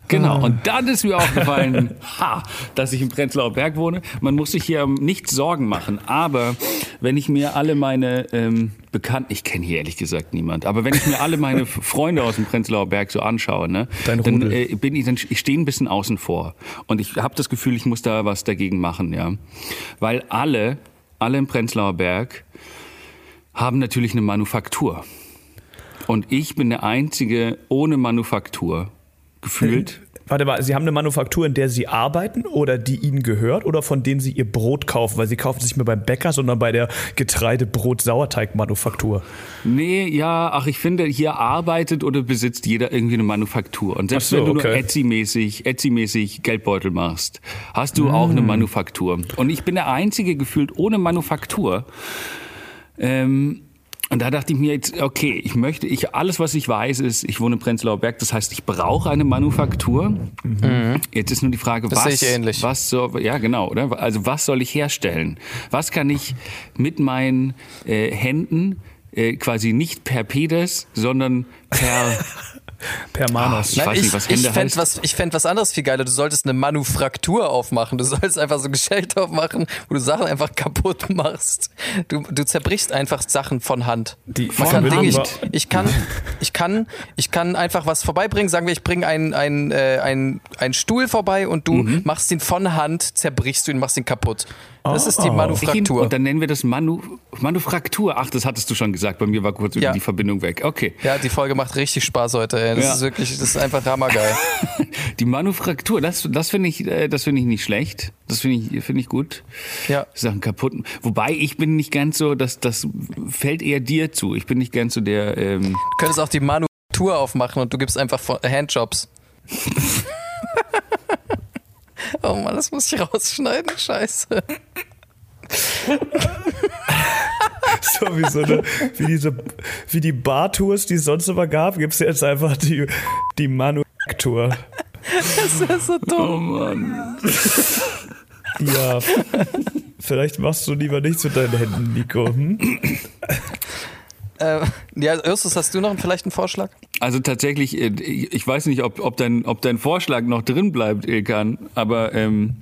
Genau, und dann ist mir aufgefallen, *laughs* ha, dass ich im Prenzlauer Berg wohne. Man muss sich hier nicht Sorgen machen, aber wenn ich mir alle meine ähm, Bekannten, ich kenne hier ehrlich gesagt niemand, aber wenn ich mir alle meine Freunde aus dem Prenzlauer Berg so anschaue, ne, Dein dann äh, bin ich, dann, ich stehe ein bisschen außen vor und ich habe das Gefühl, ich muss da was dagegen machen, ja, weil alle, alle im Prenzlauer Berg haben natürlich eine Manufaktur. Und ich bin der Einzige ohne Manufaktur. Gefühlt. Warte mal, Sie haben eine Manufaktur, in der Sie arbeiten oder die Ihnen gehört oder von denen Sie Ihr Brot kaufen? Weil Sie kaufen es nicht mehr beim Bäcker, sondern bei der Getreidebrot-Sauerteig-Manufaktur. Nee, ja, ach, ich finde, hier arbeitet oder besitzt jeder irgendwie eine Manufaktur. Und selbst so, wenn du nur okay. Etsy-mäßig, Etsy-mäßig Geldbeutel machst, hast du auch Mm. eine Manufaktur. Und ich bin der Einzige gefühlt ohne Manufaktur. Ähm, und da dachte ich mir jetzt, okay, ich möchte, ich, alles was ich weiß ist, ich wohne in Prenzlauer Berg, das heißt, ich brauche eine Manufaktur. Jetzt ist nur die Frage, Das was, ich ähnlich. was soll, ja genau, oder? Also was soll ich herstellen? Was kann ich mit meinen äh, Händen äh, quasi nicht per Pedes, sondern per *laughs* Permanos. Ich weiß nicht, was ich Hände fänd was, ich fänd was anderes viel geiler. Du solltest eine Manufaktur aufmachen. Du sollst einfach so ein Geschäft aufmachen, wo du Sachen einfach kaputt machst. Du, du zerbrichst einfach Sachen von Hand. Die Man von kann Dinge, ich, ich kann, ich kann, ich kann einfach was vorbeibringen. Sagen wir, ich bringe einen ein, äh, ein, ein Stuhl vorbei und du Mhm. machst ihn von Hand, zerbrichst du ihn, machst ihn kaputt. Das ist die Oh. Manufaktur. Und dann nennen wir das Manu Manufaktur. Ach, das hattest du schon gesagt. Bei mir war kurz Ja. die Verbindung weg. Okay. Ja, die Folge macht richtig Spaß heute. Ey. Das Ja. ist wirklich, das ist einfach hammergeil. *laughs* Die Manufaktur, das, das finde ich, äh, das finde ich nicht schlecht. Das finde ich, finde ich gut. Ja. Sachen kaputt. Wobei ich bin nicht ganz so, das, das fällt eher dir zu. Ich bin nicht ganz so der. Ähm, Du könntest auch die Manufaktur aufmachen und du gibst einfach von- Handjobs. *laughs* oh Mann, das muss ich rausschneiden. Scheiße. *laughs* So wie so eine, wie diese, wie die Bartours, die es sonst immer gab, gibt es jetzt einfach die, die Manufaktur. Das ist so dumm. oh Mann. Ja, vielleicht machst du lieber nichts mit deinen Händen, Nico. Hm? Äh, *laughs* ja, Justus, hast du noch vielleicht einen Vorschlag? Also tatsächlich, äh, ich weiß nicht, ob, ob, dein, ob dein Vorschlag noch drin bleibt, Ilkan, aber ähm,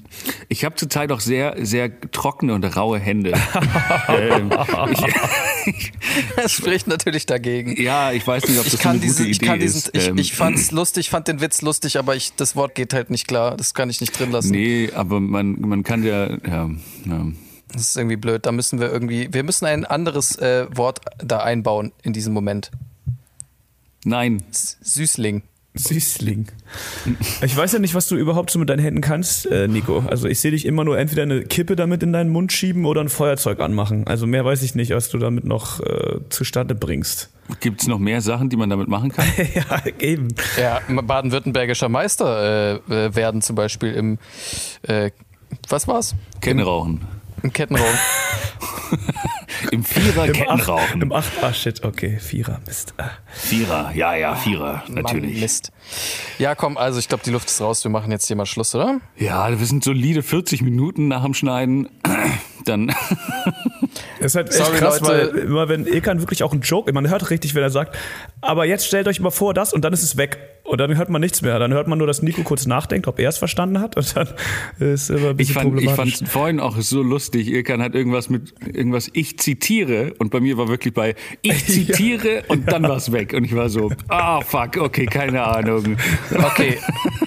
ich habe zurzeit auch sehr, sehr trockene und raue Hände. *laughs* ähm, ich, *laughs* das spricht natürlich dagegen. Ja, ich weiß nicht, ob das ich kann eine diesen, gute ich Idee kann diesen, ist. Ich, Ähm, ich fand's lustig, fand den Witz lustig, aber ich, das Wort geht halt nicht klar. Das kann ich nicht drin lassen. Nee, aber man, man kann ja, ja, ja. Das ist irgendwie blöd. Da müssen wir irgendwie, wir müssen ein anderes äh, Wort da einbauen in diesem Moment. Nein. S Süßling. Süßling. Ich weiß ja nicht, was du überhaupt so mit deinen Händen kannst, äh, Nico. Also ich sehe dich immer nur entweder eine Kippe damit in deinen Mund schieben oder ein Feuerzeug anmachen. Also mehr weiß ich nicht, was du damit noch äh, zustande bringst. Gibt's noch mehr Sachen, die man damit machen kann? *laughs* ja, eben. Ja, baden-württembergischer Meister äh, werden zum Beispiel im, äh, was war's? Kettenrauchen. Im Kettenraum. *laughs* Im Vierer Im Kettenrauchen. Acht, Im Acht, ah shit, okay, Vierer, Mist. Ah. Vierer, ja, ja, Vierer, natürlich. Mann, Mist. Ja, komm, also ich glaube, die Luft ist raus. Wir machen jetzt hier mal Schluss, oder? Ja, wir sind solide 40 Minuten nach dem Schneiden. *clears throat* Dann. *laughs* Das ist halt echt Sorry, krass, Leute. weil immer wenn Ilkan wirklich auch einen Joke, man hört richtig, wenn er sagt, aber jetzt stellt euch mal vor das und dann ist es weg. Und dann hört man nichts mehr. Dann hört man nur, dass Nico kurz nachdenkt, ob er es verstanden hat und dann ist immer ein Ich bisschen fand, ich problematisch. fand vorhin auch so lustig. Irkan hat irgendwas mit irgendwas, ich zitiere und bei mir war wirklich bei ich *laughs* zitiere und dann war's weg. Und ich war so, ah fuck, okay, keine Ahnung. Okay,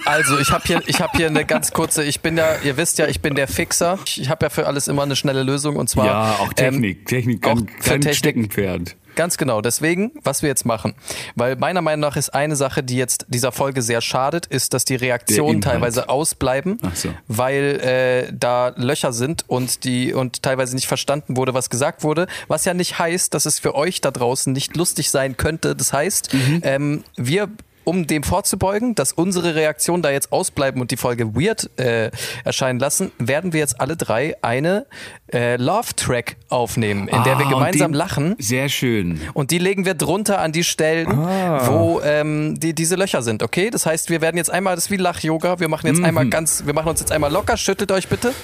also ich habe hier, ich habe hier eine ganz kurze. Ich bin ja, ihr wisst ja, ich bin der Fixer. Ich, ich habe ja für alles immer eine schnelle Lösung und zwar Ja, auch Technik. Ähm, Technik, auch kein Technik. Steckenpferd. Ganz genau. Deswegen, was wir jetzt machen, weil meiner Meinung nach ist eine Sache, die jetzt dieser Folge sehr schadet, ist, dass die Reaktionen teilweise ausbleiben, so. weil äh, da Löcher sind und die und teilweise nicht verstanden wurde, was gesagt wurde. Was ja nicht heißt, dass es für euch da draußen nicht lustig sein könnte. Das heißt, Mhm. ähm, wir um dem vorzubeugen, dass unsere Reaktionen da jetzt ausbleiben und die Folge weird äh, erscheinen lassen, werden wir jetzt alle drei eine äh, Love-Track aufnehmen, in der wir Ah, gemeinsam den- lachen. Sehr schön. Und die legen wir drunter an die Stellen, wo ähm, die, diese Löcher sind, okay? Das heißt, wir werden jetzt einmal, das ist wie Lach-Yoga, wir machen jetzt einmal ganz, wir machen uns jetzt einmal locker, schüttelt euch bitte. *laughs*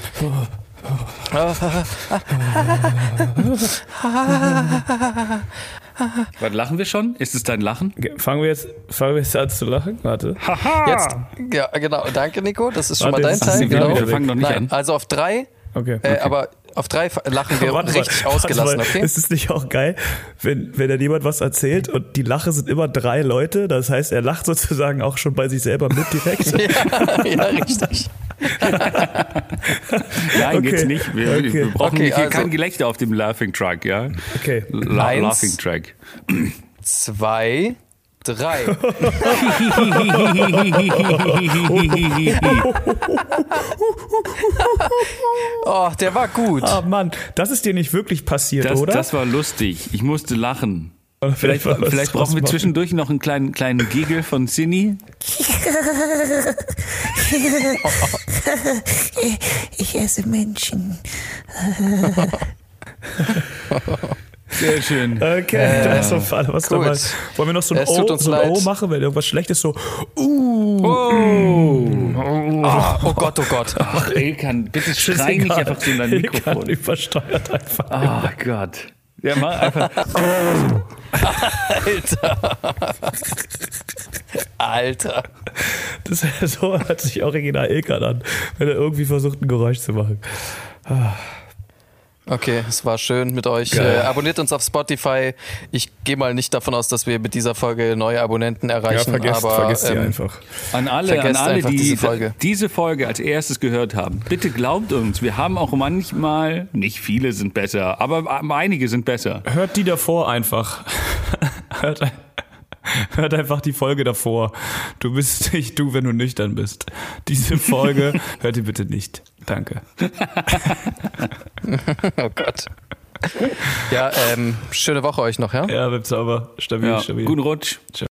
*laughs* *laughs* *laughs* Was lachen wir schon? Ist es dein Lachen? Okay, fangen wir jetzt, fangen wir jetzt an zu lachen? Warte. Jetzt, ja, genau, danke Nico, das ist schon Warte, mal dein Teil. Genau. Wir fangen noch nicht Nein, an. also auf drei, Okay. äh, aber auf drei lachen wir *laughs* Warte richtig warte ausgelassen, mal. okay? Ist es nicht auch geil, wenn, wenn dann jemand was erzählt und die Lache sind immer drei Leute? Das heißt, er lacht sozusagen auch schon bei sich selber mit direkt. *laughs* ja, ja, richtig. *laughs* Nein, Okay. jetzt nicht. Wir, Okay. wir brauchen Okay, hier also- kein Gelächter auf dem Laughing Truck, ja? Okay. La Eins. Laughing Track. Zwei, drei. *laughs* Oh, der war gut. Ah Mann, das ist dir nicht wirklich passiert, Das, oder? das war lustig. Ich musste lachen. Vielleicht, vielleicht brauchen wir zwischendurch noch einen kleinen, kleinen Giggle von Cindy. *laughs* Ich esse Menschen. *laughs* Sehr schön. Okay, da ist auf alle was gut. dabei. Wollen wir noch so ein, o, so ein O machen, wenn irgendwas schlecht ist? So, uh, Ah, oh Gott, oh Gott. Ach, Ilkan, bitte schrei nicht einfach so in dein Ilkan Mikrofon. übersteuert einfach. Oh Gott. Ja, mach einfach. Alter. Das, so hört sich original Ilkan an, wenn er irgendwie versucht, ein Geräusch zu machen. Okay, es war schön mit euch. Äh, abonniert uns auf Spotify. Ich gehe mal nicht davon aus, dass wir mit dieser Folge neue Abonnenten Ja, erreichen. vergesst, aber, vergesst sie ähm, einfach. An alle, an alle einfach die diese Folge. diese Folge als erstes gehört haben, bitte glaubt uns, wir haben auch manchmal, nicht viele sind besser, aber einige sind besser. Hört die davor einfach. *laughs* hört, ein- *laughs* hört einfach die Folge davor. Du bist *laughs* nicht du, wenn du nüchtern bist. Diese Folge *laughs* hört ihr bitte nicht. Danke. Oh Gott. Ja, ähm, schöne Woche euch noch, ja? Ja, bleibt sauber. Stabil, Ja, stabil. guten Rutsch.